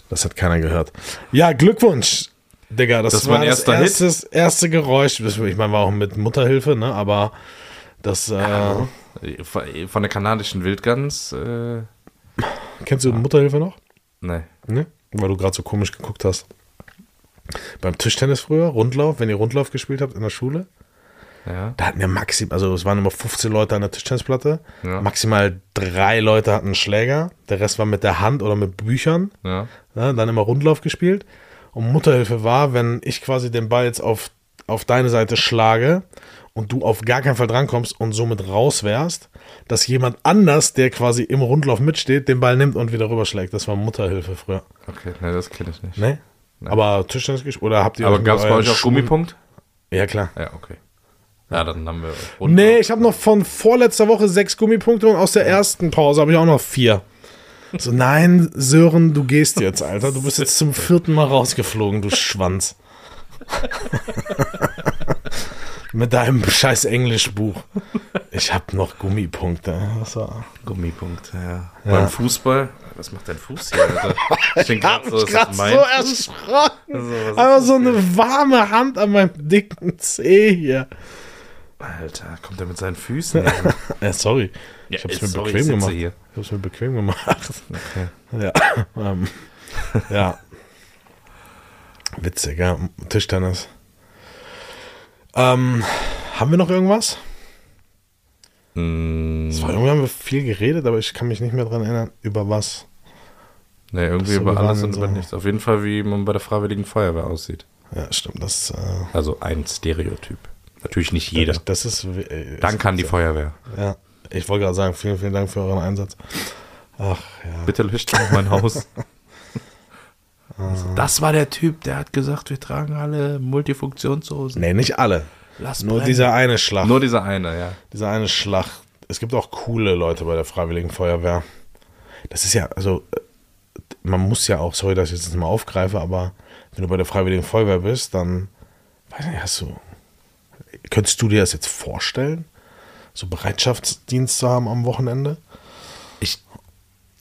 Das hat keiner gehört. Ja, Glückwunsch, Digga. Das, Das war war ein das erster Hit. erstes, erste Geräusch. Ich meine, war auch mit Mutterhilfe, ne? Aber das, äh, Von der kanadischen Wildgans, äh, kennst du Mutterhilfe noch? ne. Ne? Weil du gerade so komisch geguckt hast. Beim Tischtennis früher, Rundlauf, wenn ihr Rundlauf gespielt habt in der Schule, Ja. da hatten wir maximal, also es waren immer 15 Leute an der Tischtennisplatte. Ja. Maximal drei Leute hatten einen Schläger. Der Rest war mit der Hand oder mit Büchern. Ja. Dann immer Rundlauf gespielt. Und Mutterhilfe war, wenn ich quasi den Ball jetzt auf, auf deine Seite schlage und du auf gar keinen Fall drankommst und somit raus wärst, dass jemand anders, der quasi im Rundlauf mitsteht, den Ball nimmt und wieder rüberschlägt. Das war Mutterhilfe früher. Okay, ne, das kenne ich nicht. Ne? Aber Tischtennis gespielt? Oder habt ihr Aber gab es bei euch auch Gummipunkt? Ja, klar. Ja, okay. Ja, dann haben wir. Nee, ich habe noch von vorletzter Woche sechs Gummipunkte und aus der ersten Pause habe ich auch noch vier. [laughs] So, nein, Sören, du gehst jetzt, Alter. Du bist jetzt zum [laughs] vierten Mal rausgeflogen, du Schwanz. [laughs] Mit deinem scheiß Englischbuch. Ich habe noch Gummipunkte. War Gummipunkte, ja. Beim Fußball, was macht dein Fuß hier, Alter? Ich [laughs] denk grad so, grad das so erschrocken. Also, Aber so hier? eine warme Hand an meinem dicken Zeh hier. Alter, kommt er mit seinen Füßen? [laughs] Ja, sorry. Ja, Ich hab's mir sorry, bequem ich gemacht. hier. Ich hab's mir bequem gemacht. Okay. Ja. ähm, ja. [laughs] Witzig, ja. Tischtennis. Ähm, haben wir noch irgendwas? Mm, war, irgendwie haben wir viel geredet, aber ich kann mich nicht mehr dran erinnern, über was. nee, irgendwie So, über alles und so- über nichts. Auf jeden Fall, wie man bei der Freiwilligen Feuerwehr aussieht. Ja, stimmt. Das, äh, Also ein Stereotyp. Natürlich nicht jeder. das ist. Äh, Danke an die Feuerwehr. Ja, ich wollte gerade sagen, vielen, vielen Dank für euren Einsatz. Ach ja. Bitte löscht doch mein Haus. [laughs] Das war der Typ, der hat gesagt, wir tragen alle Multifunktionshosen. Nee, nicht alle. Lass Nur brennen. dieser eine Schlag. Nur dieser eine, ja. dieser eine Schlag. Es gibt auch coole Leute bei der Freiwilligen Feuerwehr. Das ist ja, also, äh, man muss ja auch, sorry, dass ich jetzt mal aufgreife, aber wenn du bei der Freiwilligen Feuerwehr bist, dann, weiß nicht, hast du, könntest du dir das jetzt vorstellen, so Bereitschaftsdienst zu haben am Wochenende?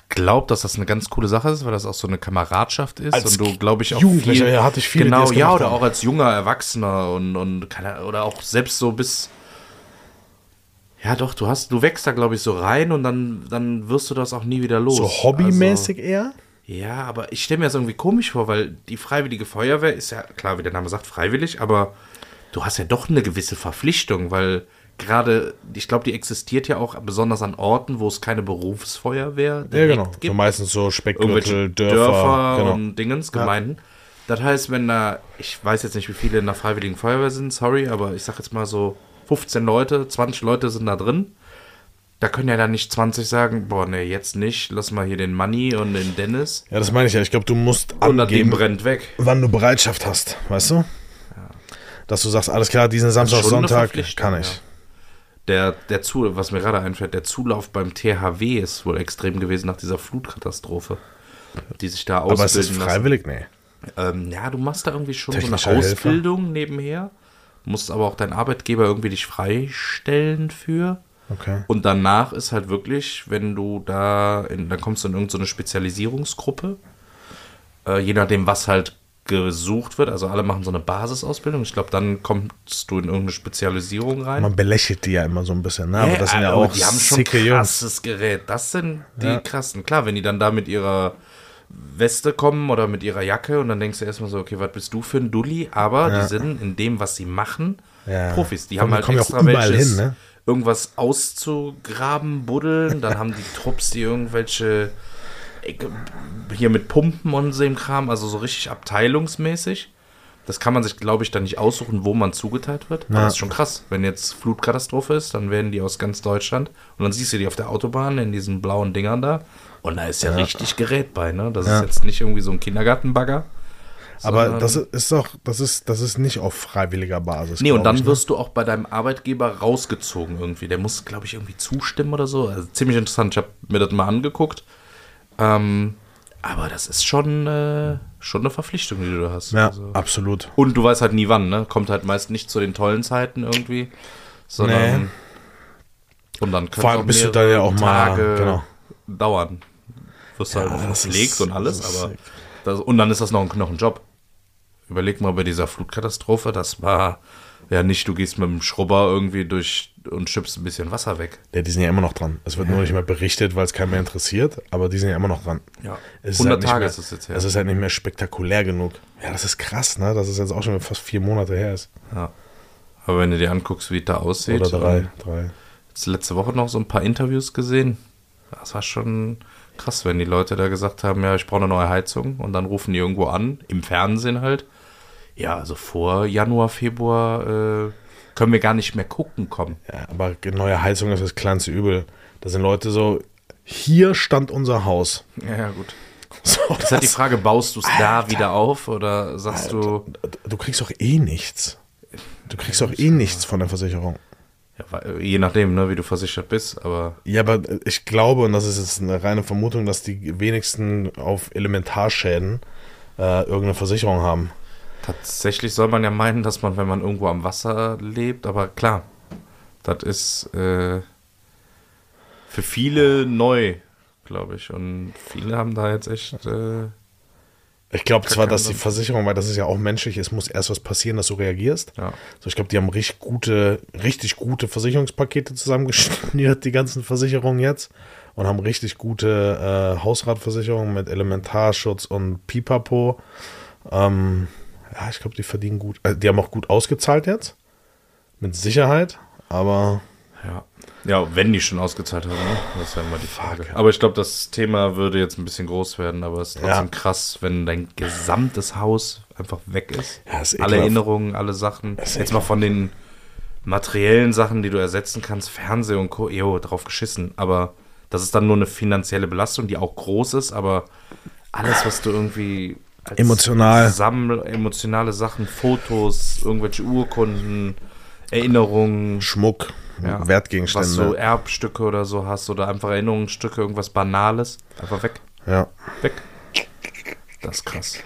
Glaube, dass das eine ganz coole Sache ist, weil das auch so eine Kameradschaft ist Als und du, glaube ich, auch Jugendlicher, viel, ja, hatte ich viele, genau, ja, oder haben. auch als junger Erwachsener und, und keine, oder auch selbst so bis ja, doch, du hast, du wächst da, glaube ich, so rein und dann, dann wirst du das auch nie wieder los. So hobbymäßig eher? Ja, aber ich stelle mir das irgendwie komisch vor, weil die Freiwillige Feuerwehr ist ja, klar, wie der Name sagt, freiwillig, aber du hast ja doch eine gewisse Verpflichtung, weil gerade, ich glaube, die existiert ja auch besonders an Orten, wo es keine Berufsfeuerwehr Ja, direkt genau. So gibt. meistens so Speckgürtel, Dörfer. Dörfer, genau. und Dingens, Gemeinden. Das heißt, wenn da, ich weiß jetzt nicht, wie viele in der Freiwilligen Feuerwehr sind, sorry, aber ich sag jetzt mal so 15 Leute, 20 Leute sind da drin. Da können ja dann nicht 20 sagen, boah, nee, jetzt nicht, lass mal hier den Manni und den Dennis. ja, das meine ich ja. Ich glaube, du musst Und angeben, brennt weg. wann du Bereitschaft hast, weißt du? Dass du sagst, alles klar, diesen Samstag, Sonntag kann ich. ja. Der, der Zu, was mir gerade einfällt, der Zulauf beim THW ist wohl extrem gewesen nach dieser Flutkatastrophe, die sich da Aber es ist ausbilden lassen. freiwillig? Nee. Ähm, ja, du machst da irgendwie schon so eine Helfer. Ausbildung nebenher, musst aber auch dein Arbeitgeber irgendwie dich freistellen für. Okay. Und danach ist halt wirklich, wenn du da, in, dann kommst du in irgendeine Spezialisierungsgruppe, äh, je nachdem, was halt gesucht wird. Also alle machen so eine Basisausbildung. Ich glaube, dann kommst du in irgendeine Spezialisierung rein. Man belächelt die ja immer so ein bisschen, ne? Aber Hä? das sind ja auch die haben schon sicke Jungs. krasses Gerät. Das sind die Ja. krassen. Klar, wenn die dann da mit ihrer Weste kommen oder mit ihrer Jacke und dann denkst du erstmal so, okay, was bist du für ein Dulli? Aber Ja. die sind in dem, was sie machen, Ja. Profis. Die haben halt extra welches, hin, ne? irgendwas auszugraben, buddeln. Dann haben die Trupps, die irgendwelche hier mit Pumpen und so dem Kram, also so richtig abteilungsmäßig. das kann man sich, glaube ich, dann nicht aussuchen, wo man zugeteilt wird. Aber Ja. das ist schon krass. Wenn jetzt Flutkatastrophe ist, dann werden die aus ganz Deutschland und dann siehst du die auf der Autobahn in diesen blauen Dingern da und da ist ja, richtig Gerät bei, ne? Das Ja. ist jetzt nicht irgendwie so ein Kindergartenbagger. Aber das ist doch, das ist, das ist nicht auf freiwilliger Basis. Nee, und dann ich, ne? wirst du auch bei deinem Arbeitgeber rausgezogen irgendwie. Der muss, glaube ich, irgendwie zustimmen oder so. Also ziemlich interessant. Ich habe mir das mal angeguckt. Ähm, aber das ist schon, äh, schon eine Verpflichtung, die du da hast. Ja, Also. absolut. Und du weißt halt nie wann, ne? Kommt halt meist nicht zu den tollen Zeiten irgendwie, sondern. Nee. Und dann Vor allem bist du da ja auch mal- genau. dauern. Wirst Ja, halt das verpflegt und alles, aber. Das, und dann ist das noch ein, noch ein Job. Überleg mal bei dieser Flutkatastrophe, das war ja nicht, du gehst mit dem Schrubber irgendwie durch und schippst ein bisschen Wasser weg. Ja, die sind ja immer noch dran. Es wird nur nicht mehr berichtet, weil es keinen mehr interessiert, aber die sind ja immer noch dran. Ja. Es ist 100 halt Tage mehr, ist es jetzt her. Es ist halt nicht mehr spektakulär genug. Ja, das ist krass, ne? Das ist jetzt auch schon fast vier Monate her ist. Ja. Aber wenn du dir anguckst, wie es da aussieht. Oder drei. und drei. Jetzt letzte Woche noch so ein paar Interviews gesehen. Das war schon krass, wenn die Leute da gesagt haben, ja, ich brauche eine neue Heizung und dann rufen die irgendwo an, im Fernsehen halt. Ja, also vor Januar, Februar äh, können wir gar nicht mehr gucken kommen. Ja, aber neue Heizung ist das kleinste Übel. Da sind Leute so, hier stand unser Haus. Ja, ja, gut. [laughs] So, Das ist halt die Frage, baust du es da wieder auf oder sagst du, du kriegst doch eh nichts. Du kriegst doch eh nichts von der Versicherung. ja, je nachdem, ne, wie du versichert bist, aber Ja, aber ich glaube, und das ist jetzt eine reine Vermutung, dass die wenigsten auf Elementarschäden äh, irgendeine Versicherung haben. Tatsächlich soll man ja meinen, dass man, wenn man irgendwo am Wasser lebt, aber klar, das ist äh, für viele neu, glaube ich. Und viele haben da jetzt echt. Äh, Ich glaube zwar, dass die. Versicherung, weil das ist ja auch menschlich, es muss erst was passieren, dass du reagierst. ja. So, ich glaube, die haben richtig gute, richtig gute Versicherungspakete zusammengeschnürt, [laughs] die ganzen Versicherungen jetzt. Und haben richtig gute äh, Hausratversicherungen mit Elementarschutz und Pipapo. Ähm, ja, ich glaube, die verdienen gut. Äh, die haben auch gut ausgezahlt jetzt. Mit Sicherheit. Aber Ja. ja, wenn die schon ausgezahlt haben, ne? das ist ja immer die Frage. Aber ich glaube, das Thema würde jetzt ein bisschen groß werden, aber es ist trotzdem Ja. krass, wenn dein gesamtes Haus einfach weg ist. Ja, ist alle. Erinnerungen, alle Sachen. Jetzt mal von den materiellen Sachen, die du ersetzen kannst, Fernseher und Co. Jo, drauf geschissen. Aber das ist dann nur eine finanzielle Belastung, die auch groß ist, aber alles, was du irgendwie Emotional. Sammel, emotionale Sachen, Fotos, irgendwelche Urkunden, Erinnerungen, Schmuck, ja, Wertgegenstände. was du Erbstücke oder so hast oder einfach Erinnerungsstücke, irgendwas Banales, einfach weg, ja. weg. Das ist krass.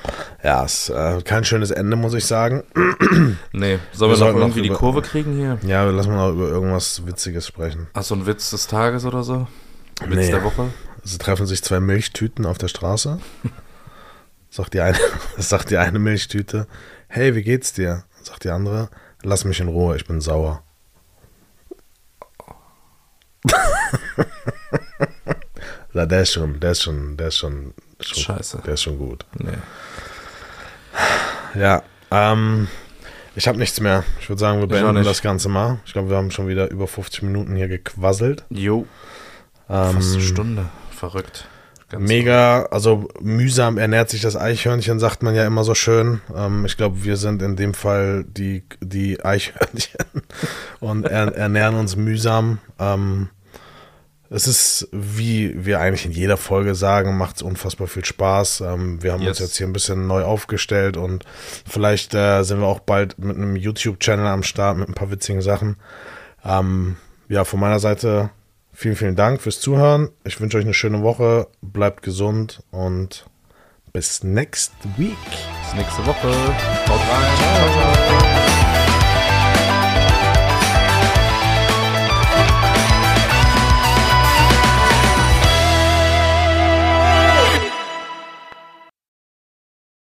Ja, ist äh, kein schönes Ende, muss ich sagen. Nee, sollen wir, Wir noch irgendwie die über- Kurve kriegen hier? Ja, lassen mal noch über irgendwas Witziges sprechen. Hast du einen Witz des Tages oder so? Witz Nee. der Woche? Es treffen sich zwei Milchtüten auf der Straße. [laughs] Sagt die eine, [laughs] sagt die eine Milchtüte, hey, wie geht's dir? Sagt die andere, lass mich in Ruhe, ich bin sauer. [laughs] Na, der ist schon, der ist schon, der ist schon, schon Scheiße. Der ist schon gut. Nee. Ja, ähm, ich habe nichts mehr. Ich würde sagen, wir beenden das Ganze mal. Ich glaube, wir haben schon wieder über 50 Minuten hier gequasselt. Jo, Ähm, fast eine Stunde. Verrückt. Ganz Mega, also mühsam ernährt sich das Eichhörnchen, sagt man ja immer so schön. Ähm, ich glaube, wir sind in dem Fall die, die Eichhörnchen [laughs] und er, ernähren uns mühsam. Ähm, es ist, wie wir eigentlich in jeder Folge sagen, macht es unfassbar viel Spaß. Ähm, wir haben uns Yes. jetzt hier ein bisschen neu aufgestellt und vielleicht äh, sind wir auch bald mit einem YouTube-Channel am Start mit ein paar witzigen Sachen. Ähm, ja, von meiner Seite vielen, vielen Dank fürs Zuhören. Ich wünsche euch eine schöne Woche. Bleibt gesund und bis next week. Bis nächste Woche. Haut rein. Ciao, ciao.